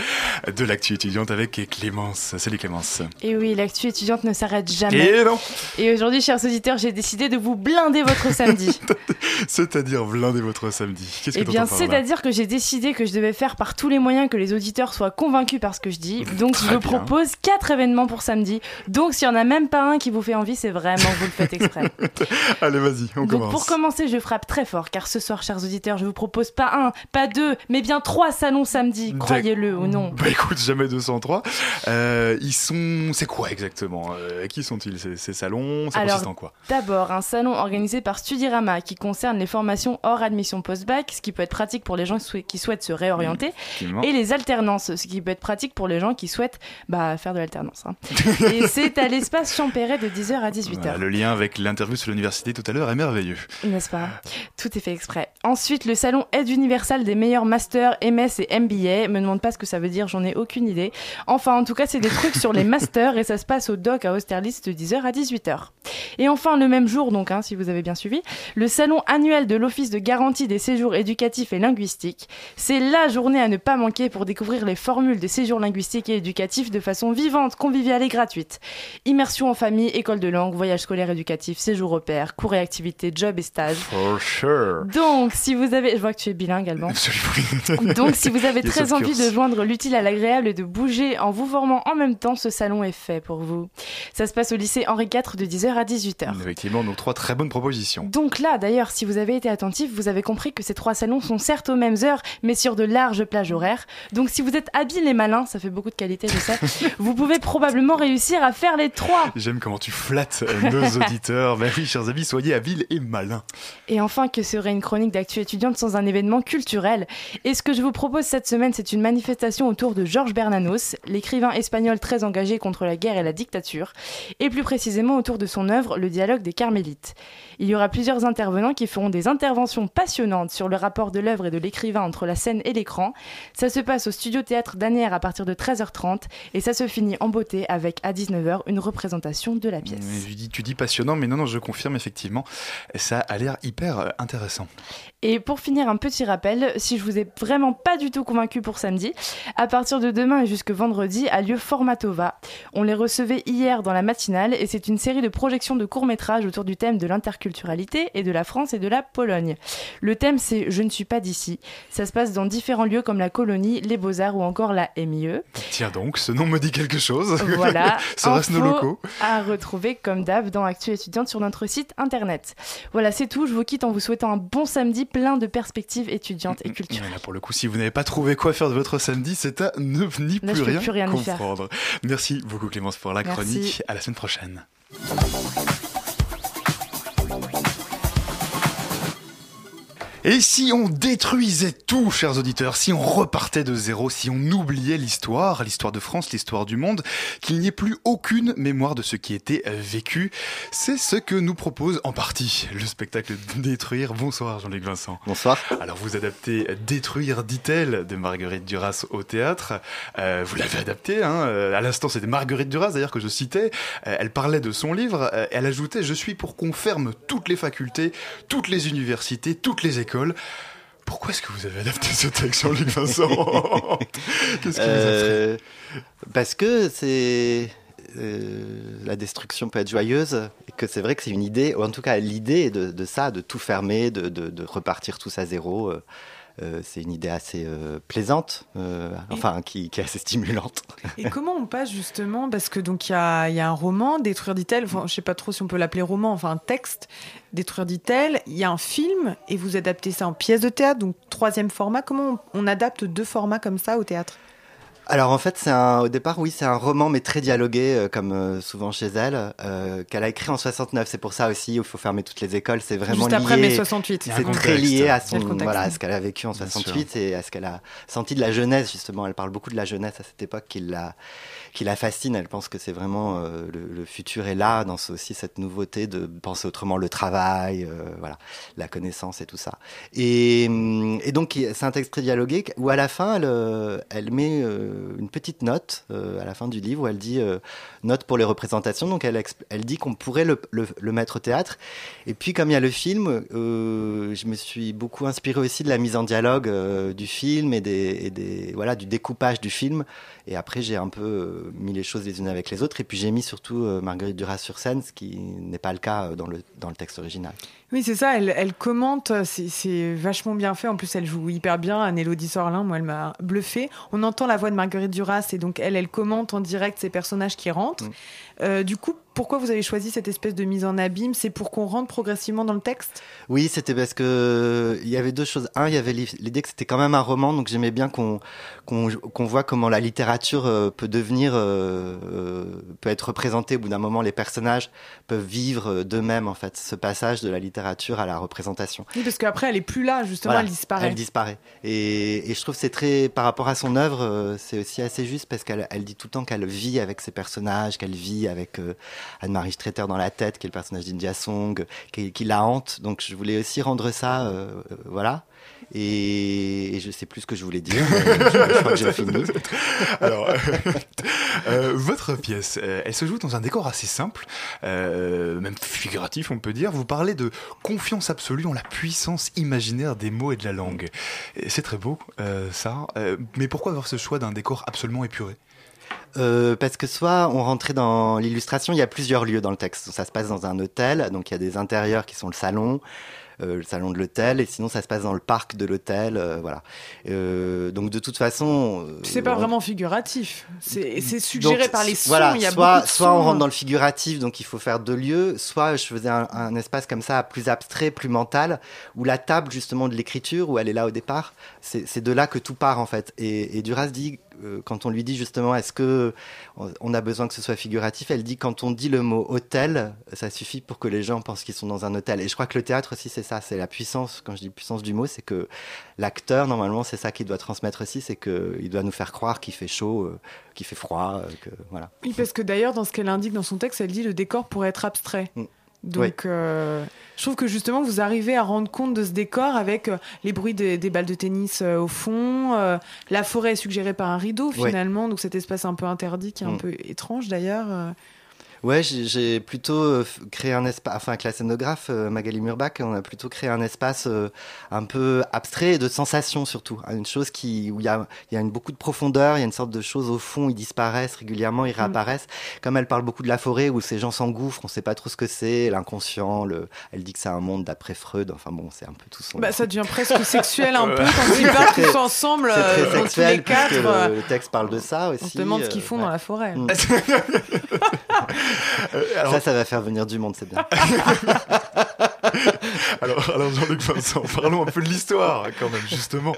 de l'actu étudiante avec Clémence. Salut Clémence. Et oui, l'actu étudiante ne s'arrête jamais. Et non Et aujourd'hui, chers auditeurs, j'ai décidé de vous blinder votre <laughs> samedi. C'est-à-dire blinder votre samedi. Qu'est-ce que Eh bien, c'est-à-dire que j'ai décidé que je devais faire par tous les moyens que les auditeurs soient convaincus par ce que je dis. Donc, Très je bien. propose quatre événements pour samedi. Donc, s'il n'y en a même pas un qui vous fait envie, c'est vraiment vous le faites exprès. <laughs> Allez, vas-y, on Donc, commence. pour commencer, je frappe très fort, car ce soir, chers auditeurs, je vous propose pas un, pas deux, mais bien trois salons samedi, croyez-le ou non. Bah écoute, jamais 203. Euh, ils sont. C'est quoi exactement Euh, Qui sont-ils ces, ces salons? Ça consiste en quoi? D'abord, un salon organisé par Studirama qui concerne les formations hors admission post-bac, ce qui peut être pratique pour les gens qui souhaitent se réorienter, Effectivement. et les alternances, ce qui peut être pratique pour les gens qui souhaitent bah, faire de l'alternance. hein. <laughs> et c'est à l'espace Champéret de 10h à 18h. Voilà, le lien avec l'interview sur l'université tout à l'heure est merveilleux. N'est-ce pas? Tout est fait exprès. Ensuite, le salon Aide universelle des meilleurs masters, MS et MBA. Me demande pas ce que ça veut dire, j'en ai aucune idée. Enfin, en tout cas, c'est des trucs sur les masters et ça se passe au doc à Austerlitz de 10h à 18h. Et enfin, le même jour, donc, hein, si vous avez bien suivi, le salon annuel de l'Office de garantie des séjours éducatifs et linguistiques. C'est la journée à ne pas manquer pour découvrir les formules des séjours linguistiques et éducatifs de façon vivante, conviviale et gratuite. Immersion en famille, école de langue, voyage scolaire éducatif, séjour repère, cours et activités, job et stage. For sure. Donc, si vous avez, je vois que tu es bilingue également. Absolument. <laughs> Donc, si vous avez très envie de joindre l'utile à l'agréable et de bouger en vous formant en même temps, ce salon est fait pour vous. Ça se passe au lycée Henri IV de 10h à 18h. Effectivement, donc trois très bonnes propositions. Donc là, d'ailleurs, si vous avez été attentif, vous avez compris que ces trois salons sont certes aux mêmes heures, mais sur de larges plages horaires. Donc si vous êtes habiles et malins, ça fait beaucoup de qualité, je sais, <laughs> vous pouvez probablement réussir à faire les trois. J'aime comment tu flattes euh, nos <laughs> auditeurs. Ben oui, chers amis, soyez habiles et malins. Et enfin, que serait une chronique d'actu étudiante sans un événement culturel? Et ce que je vous propose cette semaine, c'est une manifestation autour de Georges Bernanos, l'écrivain espagnol très engagé contre la guerre et la dictature, et plus précisément autour de son œuvre Le dialogue des Carmélites. Il y aura plusieurs intervenants qui feront des interventions passionnantes sur le rapport de l'œuvre et de l'écrivain entre la scène et l'écran. Ça se passe au studio théâtre d'Anières à partir de 13h30 et ça se finit en beauté avec à 19h une représentation de la pièce. Mais tu, dis, tu dis passionnant, mais non, non, je confirme effectivement. Ça a l'air hyper euh, intéressant. Et pour finir, un petit rappel, si je vous ai vraiment pas du tout convaincu pour samedi, à partir de demain et jusque vendredi a lieu Formatova. On les recevait hier dans la matinale et c'est une série de projections de courts-métrages autour du thème de l'interculturalité et de la France et de la Pologne. Le thème c'est Je ne suis pas d'ici. Ça se passe dans différents lieux comme la colonie, les Beaux-Arts ou encore la MIE. Tiens donc, ce nom me dit quelque chose. Voilà, <laughs> Serait-ce nos locaux à retrouver comme d'hab dans Actu étudiante sur notre site internet. Voilà, c'est tout. Je vous quitte en vous souhaitant un bon samedi plein de perspectives étudiantes et culturelles. Voilà, pour le coup, si vous n'avez pas trouvé quoi faire de votre samedi, c'est à ne ni Là, plus, rien plus rien faire. Merci beaucoup Clémence pour la Merci. chronique. À la semaine prochaine. Et si on détruisait tout, chers auditeurs, si on repartait de zéro, si on oubliait l'histoire, l'histoire de France, l'histoire du monde, qu'il n'y ait plus aucune mémoire de ce qui était vécu, c'est ce que nous propose en partie le spectacle Détruire. Bonsoir Jean-Luc Vincent. Bonsoir. Alors vous adaptez Détruire, dit-elle, de Marguerite Duras au théâtre. Euh, vous l'avez adapté, hein. euh, à l'instant c'était Marguerite Duras d'ailleurs que je citais. Euh, elle parlait de son livre, euh, elle ajoutait « Je suis pour qu'on ferme toutes les facultés, toutes les universités, toutes les écoles ». Pourquoi est-ce que vous avez adapté ce texte, Jean-Luc Vincent <laughs> Qu'est-ce qui vous a pris Euh, Parce que c'est. euh, la destruction peut être joyeuse et que c'est vrai que c'est une idée, ou en tout cas l'idée de, de ça, de tout fermer, de, de- de repartir tous à zéro, euh, euh, c'est une idée assez euh, plaisante, euh, enfin qui, qui est assez stimulante. <laughs> Et comment on passe justement Parce que donc il y a, il y a un roman, Détruire dit-elle, enfin, je sais pas trop si on peut l'appeler roman, enfin un texte, Détruire dit-elle, il y a un film et vous adaptez ça en pièce de théâtre, donc troisième format. Comment on, on adapte deux formats comme ça au théâtre? Alors en fait, c'est un, au départ, oui, c'est un roman, mais très dialogué, euh, comme euh, souvent chez elle, euh, qu'elle a écrit en 69. C'est pour ça aussi, il faut fermer toutes les écoles. C'est vraiment Juste après lié. mai 68. C'est très lié à son, voilà, à ce qu'elle a vécu en Bien 68 et à ce qu'elle a senti de la jeunesse justement. Elle parle beaucoup de la jeunesse à cette époque qui la, qui la fascine. Elle pense que c'est vraiment euh, le, le futur est là dans ce- aussi cette nouveauté de penser autrement le travail, euh, voilà, la connaissance et tout ça. Et, hum, et donc c'est un texte très dialogué où à la fin elle, euh, elle met euh, une petite note euh, à la fin du livre où elle dit euh, note pour les représentations. Donc elle, elle dit qu'on pourrait le, le- le mettre au théâtre. Et puis comme il y a le film, euh, je me suis beaucoup inspiré aussi de la mise en dialogue euh, du film et des, et des voilà du découpage du film. Et après j'ai un peu euh, mis les choses les unes avec les autres. Et puis j'ai mis surtout euh, Marguerite Duras sur scène, ce qui n'est pas le cas euh, dans le dans le texte original. Oui, c'est ça, elle, elle commente, c'est- vachement bien fait. En plus, elle joue hyper bien. Anne-Élodie Sorlin, moi, elle m'a bluffé. On entend la voix de Marguerite Duras et donc elle, elle commente en direct ces personnages qui rentrent. Euh, du coup, pourquoi vous avez choisi cette espèce de mise en abîme? C'est pour qu'on rentre progressivement dans le texte? Oui, c'était parce que il y avait deux choses. Un, il y avait l'i- l'idée que c'était quand même un roman, donc j'aimais bien qu'on voit comment la littérature euh, peut devenir, euh, euh, peut être représentée. Au bout d'un moment, les personnages peuvent vivre euh, d'eux-mêmes en fait ce passage de la littérature à la représentation. Oui, parce qu'après, elle est plus là, justement, Voilà, elle disparaît. Elle disparaît. Et, et je trouve c'est très, par rapport à son œuvre, euh, c'est aussi assez juste parce qu'elle elle dit tout le temps qu'elle vit avec ses personnages, qu'elle vit avec euh, Anne-Marie Streeter dans la tête, qui est le personnage d'India Song, qui, qui la hante. Donc je voulais aussi rendre ça, euh, voilà. Et, et je sais plus ce que je voulais dire. mais <laughs> je, je crois que j'ai fini. <laughs> Alors, euh, votre pièce, euh, elle se joue dans un décor assez simple, euh, même figuratif, on peut dire. Vous parlez de confiance absolue en la puissance imaginaire des mots et de la langue. C'est très beau, euh, ça. Euh, mais pourquoi avoir ce choix d'un décor absolument épuré? Euh, parce que soit on rentrait dans l'illustration, il y a plusieurs lieux dans le texte. Ça se passe dans un hôtel, donc il y a des intérieurs qui sont le salon, euh, le salon de l'hôtel, et sinon ça se passe dans le parc de l'hôtel, euh, voilà. Euh, donc de toute façon, C'est pas vraiment figuratif. C'est suggéré donc, par les sons. Voilà, il y a soit, beaucoup de soit on rentre dans le figuratif, donc il faut faire deux lieux, soit je faisais un, un espace comme ça, plus abstrait, plus mental, où la table justement de l'écriture, où elle est là au départ, c'est de là que tout part en fait. Et, et Duras dit, quand on lui dit justement, est-ce que on- a besoin que ce soit figuratif, elle dit, quand on dit le mot hôtel, ça suffit pour que les gens pensent qu'ils sont dans un hôtel. Et je crois que le théâtre aussi, c'est ça, c'est la puissance, quand je dis puissance du mot, c'est que l'acteur, normalement, c'est ça qu'il doit transmettre aussi, c'est qu'il doit nous faire croire qu'il fait chaud, euh, qu'il fait froid, euh, que voilà. Oui, parce que d'ailleurs, dans ce qu'elle indique dans son texte, elle dit le décor pourrait être abstrait. Donc, Oui. euh, je trouve que justement, vous arrivez à rendre compte de ce décor avec euh, les bruits des, des balles de tennis euh, au fond. la forêt est suggérée par un rideau, finalement. Donc, cet espace un peu interdit qui est un Mm. peu étrange d'ailleurs. Ouais, j'ai plutôt euh, créé un espace, enfin avec la scénographe euh, Magali Murbach, on a plutôt créé un espace euh, un peu abstrait et de sensations surtout. Une chose qui, où il y a, il y a une, beaucoup de profondeur, il y a une sorte de choses au fond, ils disparaissent régulièrement, ils réapparaissent. Comme elle parle beaucoup de la forêt où ces gens s'engouffrent, on sait pas trop ce que c'est, l'inconscient, le... elle dit que c'est un monde d'après Freud, enfin bon, c'est un peu tout son... Bah, ça devient presque <laughs> sexuel un peu quand ils très- tous ensemble très dans tous les sexuel puisque quatre. le, le texte parle de ça aussi. on se demande ce qu'ils font ouais. dans la forêt. <laughs> <laughs> Mm. Ça, ça va faire venir du monde, c'est bien. <laughs> Alors, alors Jean-Luc Vincent, parlons un peu de l'histoire quand même, justement.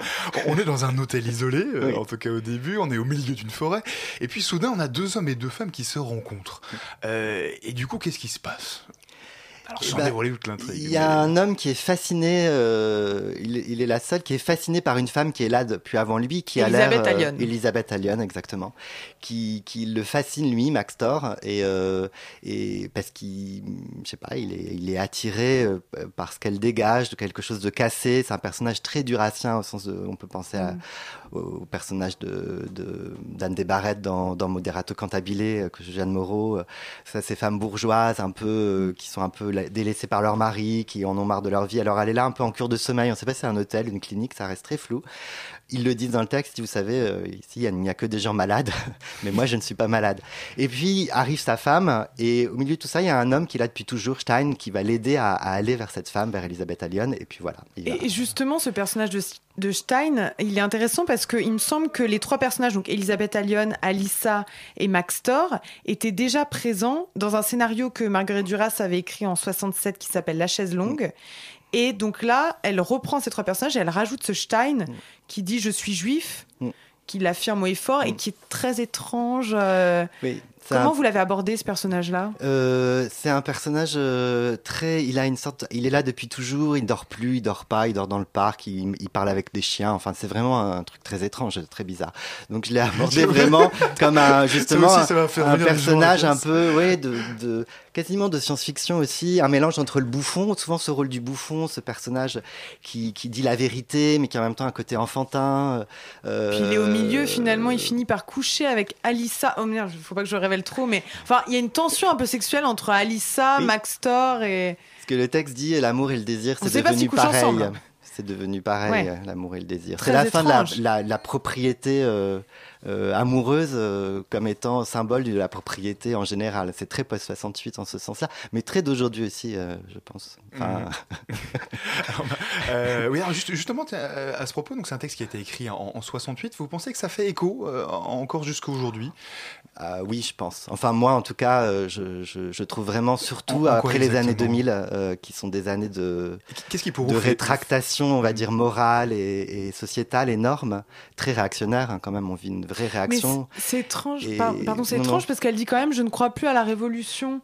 On est dans un hôtel isolé, euh, Oui. en tout cas au début, on est au milieu d'une forêt, et puis soudain on a deux hommes et deux femmes qui se rencontrent. Euh, et du coup, qu'est-ce qui se passe? Alors, sans dévoiler toute l'intrigue. Il y a un homme qui est fasciné, euh, il, il est la seule qui est fasciné par une femme qui est là depuis avant lui, qui a l'air... Elisabeth euh, Allion. Elisabeth Allion, exactement. Qui, qui le fascine, lui, Max Thor, et, euh, et parce qu'il, je sais pas, il est, il est attiré euh, par ce qu'elle dégage, de quelque chose de cassé. C'est un personnage très durassien, au sens de, on peut penser à, Mm. Au, personnage de, de, d'Anne Desbarrettes dans, dans Moderato Cantabile, euh, que Jeanne Moreau. euh, Ça, ces femmes bourgeoises, un peu, euh, qui sont un peu la- délaissées par leur mari, qui en ont marre de leur vie. Alors elle est là un peu en cure de sommeil. On ne sait pas si c'est un hôtel, une clinique, ça reste très flou. Ils le disent dans le texte, vous savez, euh, ici il n'y a que des gens malades, <laughs> mais moi je ne suis pas malade. Et puis arrive sa femme, et au milieu de tout ça, il y a un homme qui est là depuis toujours, Stein, qui va l'aider à, à aller vers cette femme, vers Elisabeth Allion, et puis voilà. Et et justement, ce personnage de, de Stein, il est intéressant parce qu'il me semble que les trois personnages, donc Elisabeth Allion, Alissa et Max Thor, étaient déjà présents dans un scénario que Marguerite Duras avait écrit en 67 qui s'appelle La chaise longue. Et donc là, elle reprend ces trois personnages et elle rajoute ce Stein qui dit Je suis juif. qui l'affirme haut et fort et qui est très étrange. euh. Oui, Comment vous l'avez abordé ce personnage-là? Euh, c'est un personnage euh, très. Il a une sorte. Il est là depuis toujours. Il dort plus, il dort pas, il dort dans le parc. Il, il parle avec des chiens. Enfin, c'est vraiment un truc très étrange, très bizarre. Donc, je l'ai abordé <laughs> vraiment comme un justement aussi, un personnage un peu, ouais, de, de quasiment de science-fiction aussi, un mélange entre le bouffon, souvent ce rôle du bouffon, ce personnage qui, qui dit la vérité, mais qui a en même temps un côté enfantin. euh, Puis il est au milieu, finalement, il finit par coucher avec Alissa. Oh merde, faut pas que je révèle trop, mais enfin, il y a une tension un peu sexuelle entre Alissa, Oui. Max Thor et. Ce que le texte dit, l'amour et le désir, c'est devenu pareil. C'est devenu pareil, Ouais. l'amour et le désir. C'est la fin de la, la- la propriété euh, euh, amoureuse euh, comme étant symbole de la propriété en général. C'est très post-68 en ce sens-là, mais très d'aujourd'hui aussi, euh, je pense. Enfin, <laughs> Euh, oui, alors juste- justement, à ce propos, donc c'est un texte qui a été écrit en, en 68. Vous pensez que ça fait écho euh, encore jusqu'à aujourd'hui? Ah oui, je pense. Enfin, moi, en tout cas, euh, je, je- je trouve vraiment, surtout En- en quoi après les années exactement 2000, euh, qui sont des années de, Qu'est-ce qui pour de rétractation, on va dire, morale et, et sociétale énorme, très réactionnaire, hein, quand même. On vit une vraie Mais réaction. c'est- c'est étrange. Et- Pardon, c'est non, étrange non. parce qu'elle dit quand même Je ne crois plus à la révolution.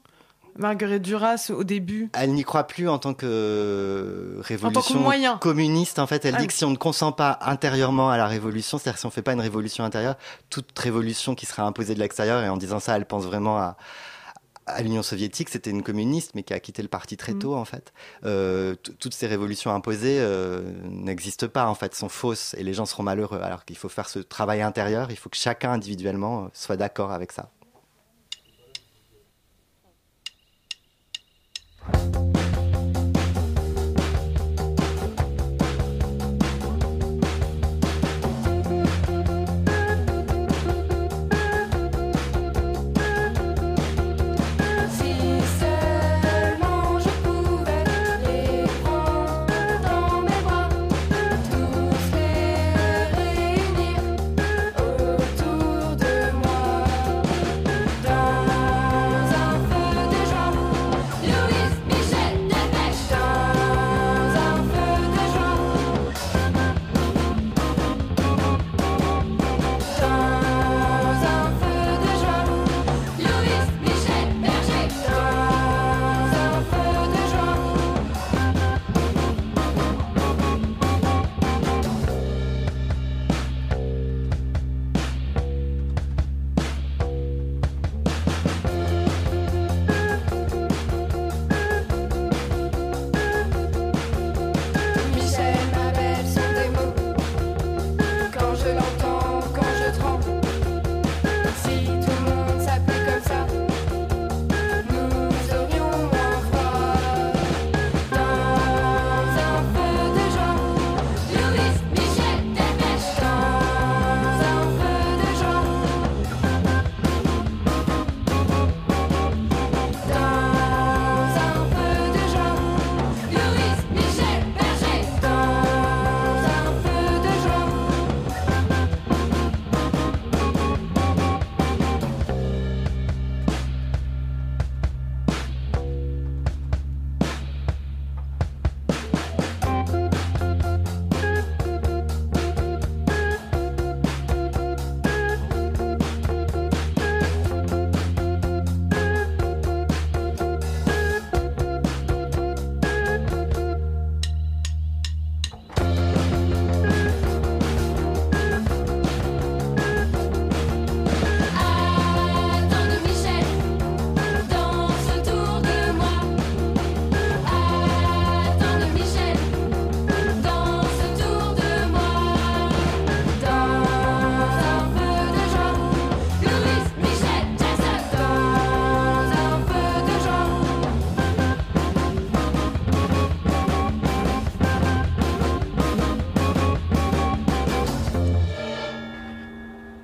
Marguerite Duras au début. Elle n'y croit plus en tant que révolution moyen. communiste. En fait, elle Ah dit que si on ne consent pas intérieurement à la révolution, c'est-à-dire si on ne fait pas une révolution intérieure, toute révolution qui sera imposée de l'extérieur, et en disant ça, elle pense vraiment à, à l'Union soviétique, c'était une communiste, mais qui a quitté le parti très tôt, en fait. Euh, toutes ces révolutions imposées euh, n'existent pas, en fait, sont fausses, et les gens seront malheureux. Alors qu'il faut faire ce travail intérieur, il faut que chacun individuellement euh, soit d'accord avec ça. Si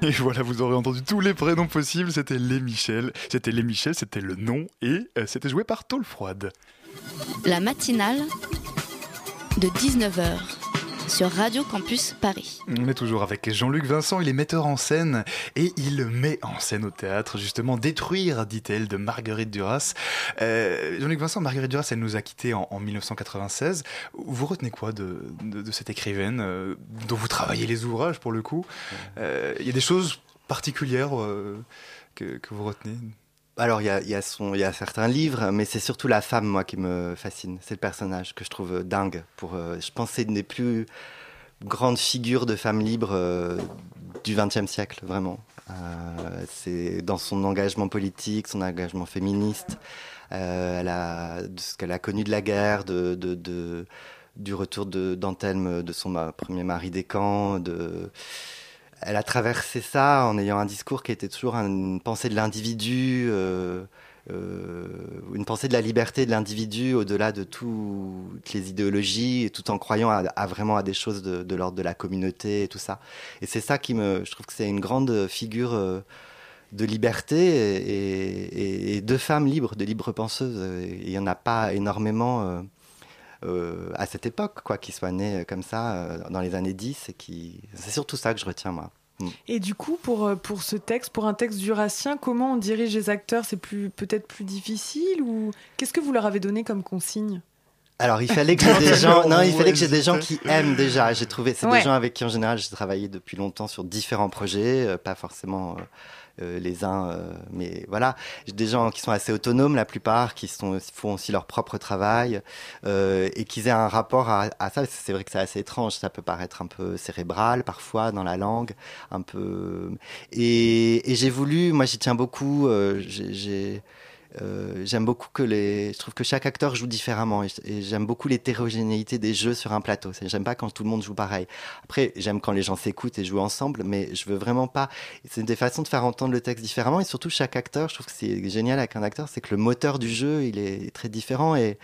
Et voilà, vous aurez entendu tous les prénoms possibles. C'était les Michel. C'était les Michel, c'était le nom. Et euh, c'était joué par Tôle Froide. La matinale de 19h. Sur Radio Campus Paris. On est toujours avec Jean-Luc Vincent, il est metteur en scène et il met en scène au théâtre justement Détruire, dit-elle, de Marguerite Duras. Euh, Jean-Luc Vincent, Marguerite Duras, elle nous a quittés en, en 1996. Vous retenez quoi de, de- cette écrivaine euh, dont vous travaillez les ouvrages pour le coup? Euh, Il y a des choses particulières que vous retenez? Alors, il y a, y, a y a certains livres, mais c'est surtout la femme, moi, qui me fascine. C'est le personnage que je trouve euh, dingue. Pour, euh, je pense c'est une des plus grandes figures de femme libre euh, du XXe siècle, vraiment. Euh, c'est dans son engagement politique, son engagement féministe, elle a, de ce qu'elle a connu de la guerre, de, de- de- du retour de d'Antelme, de son premier mari des camps, de elle a traversé ça en ayant un discours qui était toujours une pensée de l'individu, euh, euh, une pensée de la liberté de l'individu au-delà de toutes les idéologies, tout en croyant à, vraiment à des choses de, l'ordre de la communauté et tout ça. Et c'est ça qui me, je trouve que c'est une grande figure. euh, de liberté et, de femmes libres, de libres penseuses. Il n'y en a pas énormément euh, euh, à cette époque, quoi, qui soient nées comme ça euh, dans les années 10 et qui. C'est surtout ça que je retiens, moi. Mm. Et du coup, pour, euh, pour ce texte, pour un texte jurassien, comment on dirige les acteurs? C'est plus peut-être plus difficile ou qu'est-ce que vous leur avez donné comme consigne? Alors, il fallait que j'ai des <laughs> gens. Non, il fallait que j'ai des gens qui aiment déjà. J'ai trouvé. C'est Ouais. des gens avec qui, en général, j'ai travaillé depuis longtemps sur différents projets, euh, pas forcément. Euh, les uns, euh, mais voilà, des gens qui sont assez autonomes la plupart, qui font aussi leur propre travail euh, et qui aient un rapport à, ça. C'est vrai que c'est assez étrange, ça peut paraître un peu cérébral parfois dans la langue, un peu. Et, et j'ai voulu, moi j'y tiens beaucoup. j'ai euh, j'aime beaucoup que les. Je trouve que chaque acteur joue différemment et, et j'aime beaucoup l'hétérogénéité des jeux sur un plateau. J'aime pas quand tout le monde joue pareil. Après, j'aime quand les gens s'écoutent et jouent ensemble, mais je veux vraiment pas. C'est des façons de faire entendre le texte différemment et surtout chaque acteur. Je trouve que c'est génial avec un acteur, c'est que le moteur du jeu il est très différent et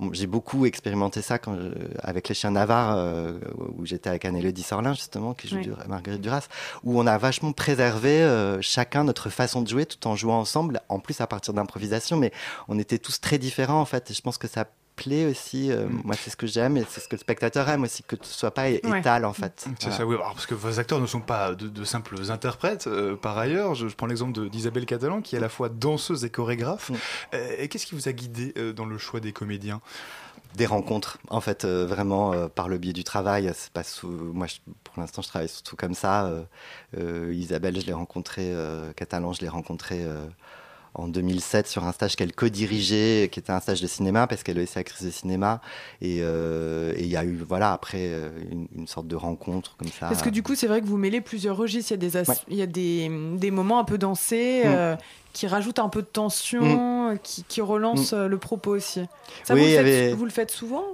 bon, j'ai beaucoup expérimenté ça quand je- avec les chiens navards euh, où j'étais avec Anne-Élodie Sorlin justement qui joue Oui. du- Marguerite Duras où on a vachement préservé euh, chacun notre façon de jouer tout en jouant ensemble, en plus à partir d'improvisation, mais on était tous très différents en fait, et je pense que ça plaît aussi, euh, moi c'est ce que j'aime, et c'est ce que le spectateur aime aussi, que ce soit pas Ouais. étal en fait. C'est Voilà. ça, oui. Alors, parce que vos acteurs ne sont pas de, de simples interprètes. euh, par ailleurs, je, je prends l'exemple d'Isabelle Catalan, qui est à la fois danseuse et chorégraphe. Euh, et qu'est-ce qui vous a guidé euh, dans le choix des comédiens? Des rencontres en fait euh, vraiment euh, par le biais du travail c'est pas sous moi je- pour l'instant je travaille surtout comme ça euh, euh, Isabelle je l'ai rencontrée euh, Catalan je l'ai rencontrée euh, en 2007 sur un stage qu'elle co-dirigeait, qui était un stage de cinéma, parce qu'elle est actrice de cinéma. Et euh, il y a eu, voilà, après, euh, une, une sorte de rencontre comme ça. Parce que du coup, c'est vrai que vous mêlez plusieurs registres. Il y a des, as- Ouais. il y a des, des moments un peu dansés Mm. euh, qui rajoutent un peu de tension, qui, qui relancent euh, le propos aussi. Ça, Oui, vous, le faites, avait- vous le faites souvent?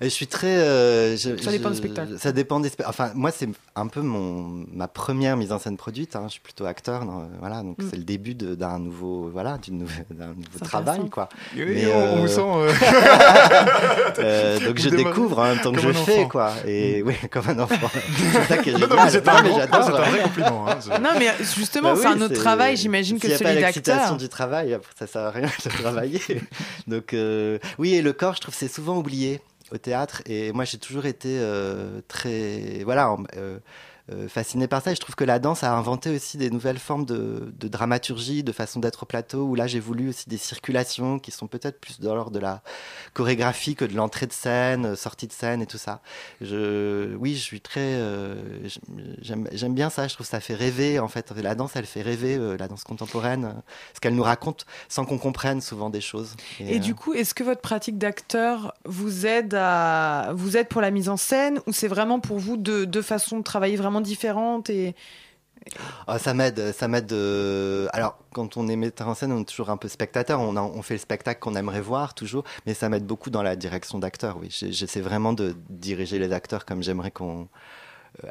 Et je suis très. euh, je- Ça dépend je- du spectacle. Ça dépend des spectacles. Enfin, moi, c'est un peu mon ma première mise en scène produite. hein. Je suis plutôt acteur, non, voilà. Donc Mm. c'est le début d'un nouveau, voilà, d'une nouvelle- <laughs> d'un nouveau travail, quoi. Oui, on- on vous sent, euh, <laughs> Euh, <laughs> donc je découvre en même temps que je fais, quoi. Et oui, comme un enfant. c'est ça mais mais j'adore. c'est un vrai compliment, hein, Non, mais justement, Bah c'est un autre travail, j'imagine, que celui d'acteur. L'excitation du travail, après, ça sert à rien de travailler. <laughs> Donc, euh, oui, et le corps, je trouve, c'est souvent oublié au théâtre. Et moi, j'ai toujours été euh, très, voilà, euh, fasciné par ça. Et je trouve que la danse a inventé aussi des nouvelles formes de, de dramaturgie, de façon d'être au plateau. Où là, j'ai voulu aussi des circulations qui sont peut-être plus dans l'ordre de la chorégraphie que de l'entrée de scène, euh, sortie de scène et tout ça. Je, oui, je suis très, euh, j'aime, bien ça. Je trouve que ça fait rêver. En fait, la danse, elle fait rêver, euh, la danse contemporaine, euh, parce qu'elle nous raconte sans qu'on comprenne souvent des choses. Et euh, du coup, est-ce que votre pratique d'acteur vous aide à vous aide pour la mise en scène ou c'est vraiment pour vous deux, deux façons de travailler vraiment différentes et Ah, ça m'aide, ça m'aide. euh, Alors, quand on est metteur en scène, on est toujours un peu spectateur. On, fait le spectacle qu'on aimerait voir toujours, mais ça m'aide beaucoup dans la direction d'acteur. Oui, j'essaie vraiment de diriger les acteurs comme j'aimerais qu'on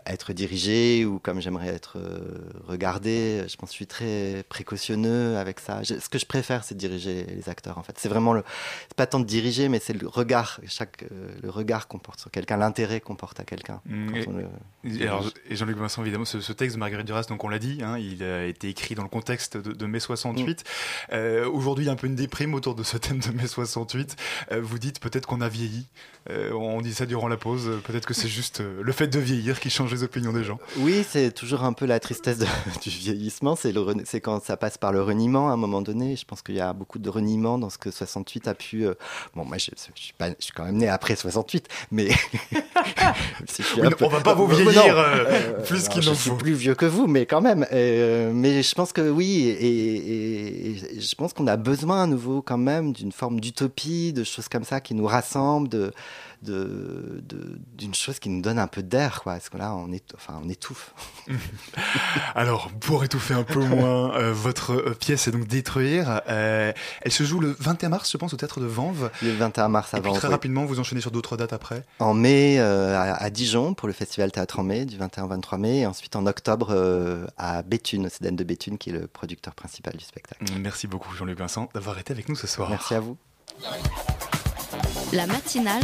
être dirigé ou comme j'aimerais être euh, regardé. Je pense que je suis très précautionneux avec ça. Je- ce que je préfère, c'est diriger les acteurs. En fait, c'est vraiment le, c'est pas tant de diriger, mais c'est le regard, chaque euh, le regard qu'on porte sur quelqu'un, l'intérêt qu'on porte à quelqu'un. Mm, quand et- on le Et, alors, et Jean-Luc Vincent, évidemment, ce, ce texte de Marguerite Duras, donc on l'a dit, hein, il a été écrit dans le contexte de, de mai 68. Euh, Aujourd'hui, il y a un peu une déprime autour de ce thème de mai 68. Euh, vous dites peut-être qu'on a vieilli. Euh, on dit ça durant la pause. euh, Peut-être que c'est juste euh, le fait de vieillir qui change les opinions des gens. Oui, c'est toujours un peu la tristesse de- <laughs> du vieillissement. C'est c'est quand ça passe par le reniement à un moment donné. Je pense qu'il y a beaucoup de reniement dans ce que 68 a pu. euh, Bon, moi, je, je suis pas, je suis quand même né après 68, mais <laughs> si je suis Oui, un non, peu- on va pas vous <laughs> vieillir, non, euh, plus non, qu'il je suis plus vieux que vous, mais quand même. Euh, mais je pense que oui, et, et- et je pense qu'on a besoin à nouveau quand même d'une forme d'utopie, de choses comme ça qui nous rassemblent, de de- de- d'une chose qui nous donne un peu d'air, quoi. Parce que là, on, est, enfin, on étouffe. <laughs> Alors, pour étouffer un peu moins, euh, votre euh, pièce est donc Détruire. Euh, elle se joue le 21 mars, je pense, au théâtre de Vanves. Le 21 mars Et puis avant. très oui. rapidement, vous enchaînez sur d'autres dates après. En mai euh, à, à Dijon pour le festival Théâtre en mai du 21 au 23 mai et ensuite en octobre euh, à Béthune, au de Béthune qui est le producteur principal du spectacle. Merci beaucoup Jean-Luc Vincent d'avoir été avec nous ce soir. Merci à vous. La matinale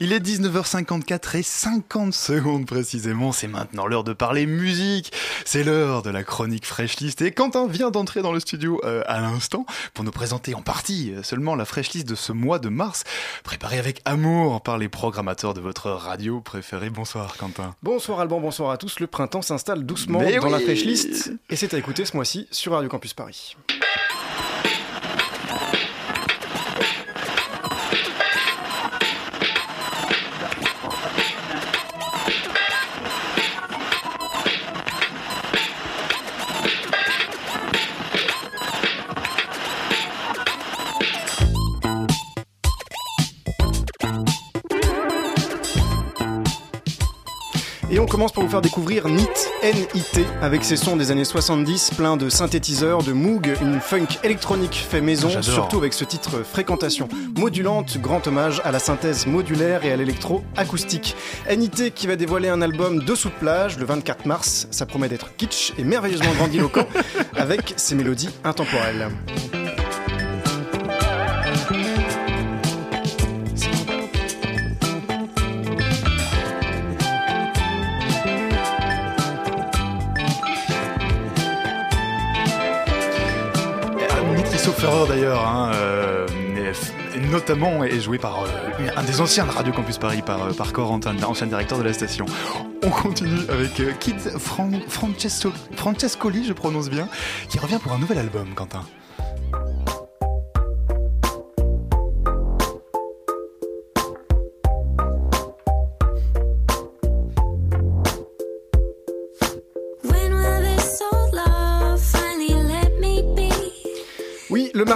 Il est 19h54 et 50 secondes précisément. C'est maintenant l'heure de parler musique. C'est l'heure de la chronique Fresh List. Et Quentin vient d'entrer dans le studio euh, à l'instant pour nous présenter en partie euh, seulement la Fresh List de ce mois de mars, préparée avec amour par les programmateurs de votre radio préférée. Bonsoir Quentin. Bonsoir Alban, bonsoir à tous. Le printemps s'installe doucement Mais dans la. Fresh List et c'est à écouter ce mois-ci sur Radio Campus Paris. Commence par vous faire découvrir NIT, N-I-T, avec ses sons des années 70, plein de synthétiseurs, de Moog, une funk électronique fait maison, surtout avec ce titre Fréquentation modulante, grand hommage à la synthèse modulaire et à l'électro acoustique. NIT qui va dévoiler un album dessous de plage le 24 mars, ça promet d'être kitsch et merveilleusement grandiloquent, <laughs> avec ses mélodies intemporelles. D'ailleurs, hein, euh, notamment est joué par euh, un des anciens de Radio Campus Paris, par, euh, par Corentin, ancien directeur de la station. On continue avec Kid Fran- Francesco- Francescoli, je prononce bien, qui revient pour un nouvel album, Quentin.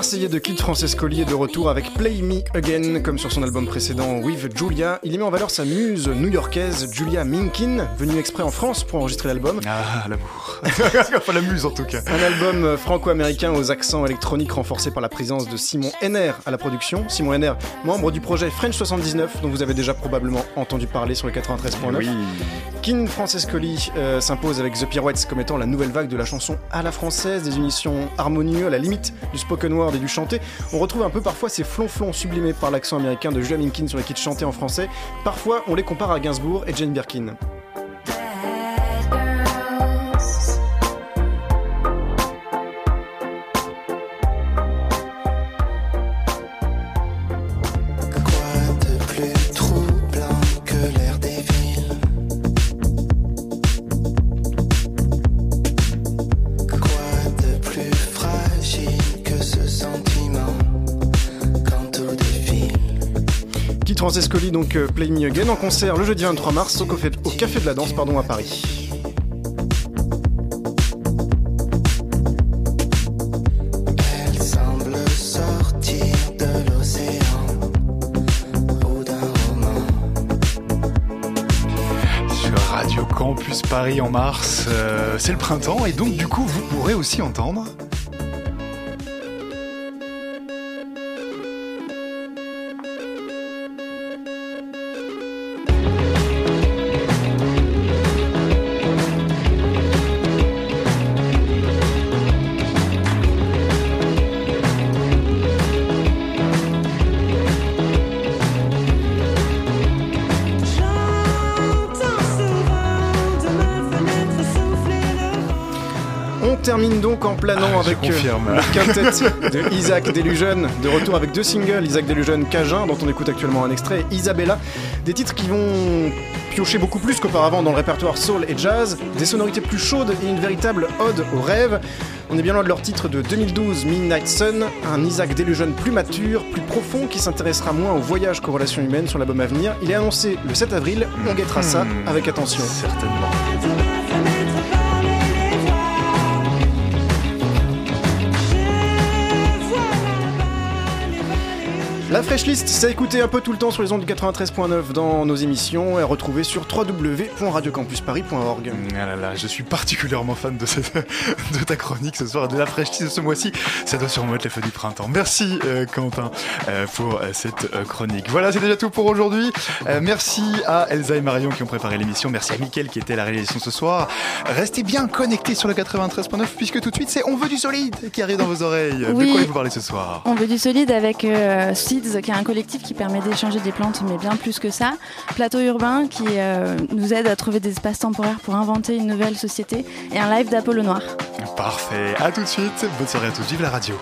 Marseillais de Kid Francescoli est de retour avec Play Me Again, comme sur son album précédent With Julia. Il y met en valeur sa muse new-yorkaise Julia Minkin, venue exprès en France pour enregistrer l'album. Ah, l'amour. <laughs> enfin, la muse en tout cas. Un album franco-américain aux accents électroniques renforcé par la présence de Simon Henner à la production. Simon Henner, membre du projet French 79, dont vous avez déjà probablement entendu parler sur le 93.9. Oui. Kin Francescoli euh, s'impose avec The Pirouettes comme étant la nouvelle vague de la chanson à la française, des unitions harmonieux à la limite du spoken word et du chanté. On retrouve un peu parfois ces flonflons sublimés par l'accent américain de Julia Minkin sur les kits chantés en français. Parfois, on les compare à Gainsbourg et Jane Birkin. Francescoli, donc euh, Play Me Again, en concert le jeudi 23 mars au Café, au Café de la Danse pardon, à Paris. Sur Radio Campus Paris en mars, euh, c'est le printemps et donc du coup vous pourrez aussi entendre donc en planant Ah, avec euh, le quintet de Isaac Delusion, de retour avec deux singles, Isaac Delusion Cajun, dont on écoute actuellement un extrait, et Isabella, des titres qui vont piocher beaucoup plus qu'auparavant dans le répertoire soul et jazz, des sonorités plus chaudes et une véritable ode au rêve. On est bien loin de leur titre de 2012, Midnight Sun, un Isaac Delusion plus mature, plus profond, qui s'intéressera moins au voyage qu'aux relations humaines sur l'album à venir. Il est annoncé le 7 avril, on guettera ça Hmm. avec attention. Certainement. La Fresh List, c'est écouter un peu tout le temps sur les ondes du 93.9 dans nos émissions et retrouver sur www.radiocampusparis.org. Ah là là, je suis particulièrement fan de, cette, <laughs> de ta chronique ce soir, de la fraîche de ce mois-ci. Ça doit sûrement être les feux du printemps. Merci euh, Quentin euh, pour euh, cette euh, chronique. Voilà, c'est déjà tout pour aujourd'hui. Euh, merci à Elsa et Marion qui ont préparé l'émission. Merci à Mickaël qui était à la réalisation ce soir. Restez bien connectés sur le 93.9 puisque tout de suite c'est On veut du solide qui arrive dans vos oreilles. De quoi allez-vous parler ce soir? On veut du solide avec euh, Qui est un collectif qui permet d'échanger des plantes, mais bien plus que ça. Plateau urbain, qui euh, nous aide à trouver des espaces temporaires pour inventer une nouvelle société. Et un live d'Apollo Noir. Parfait. À tout de suite. Bonne soirée à tous. Vive la radio.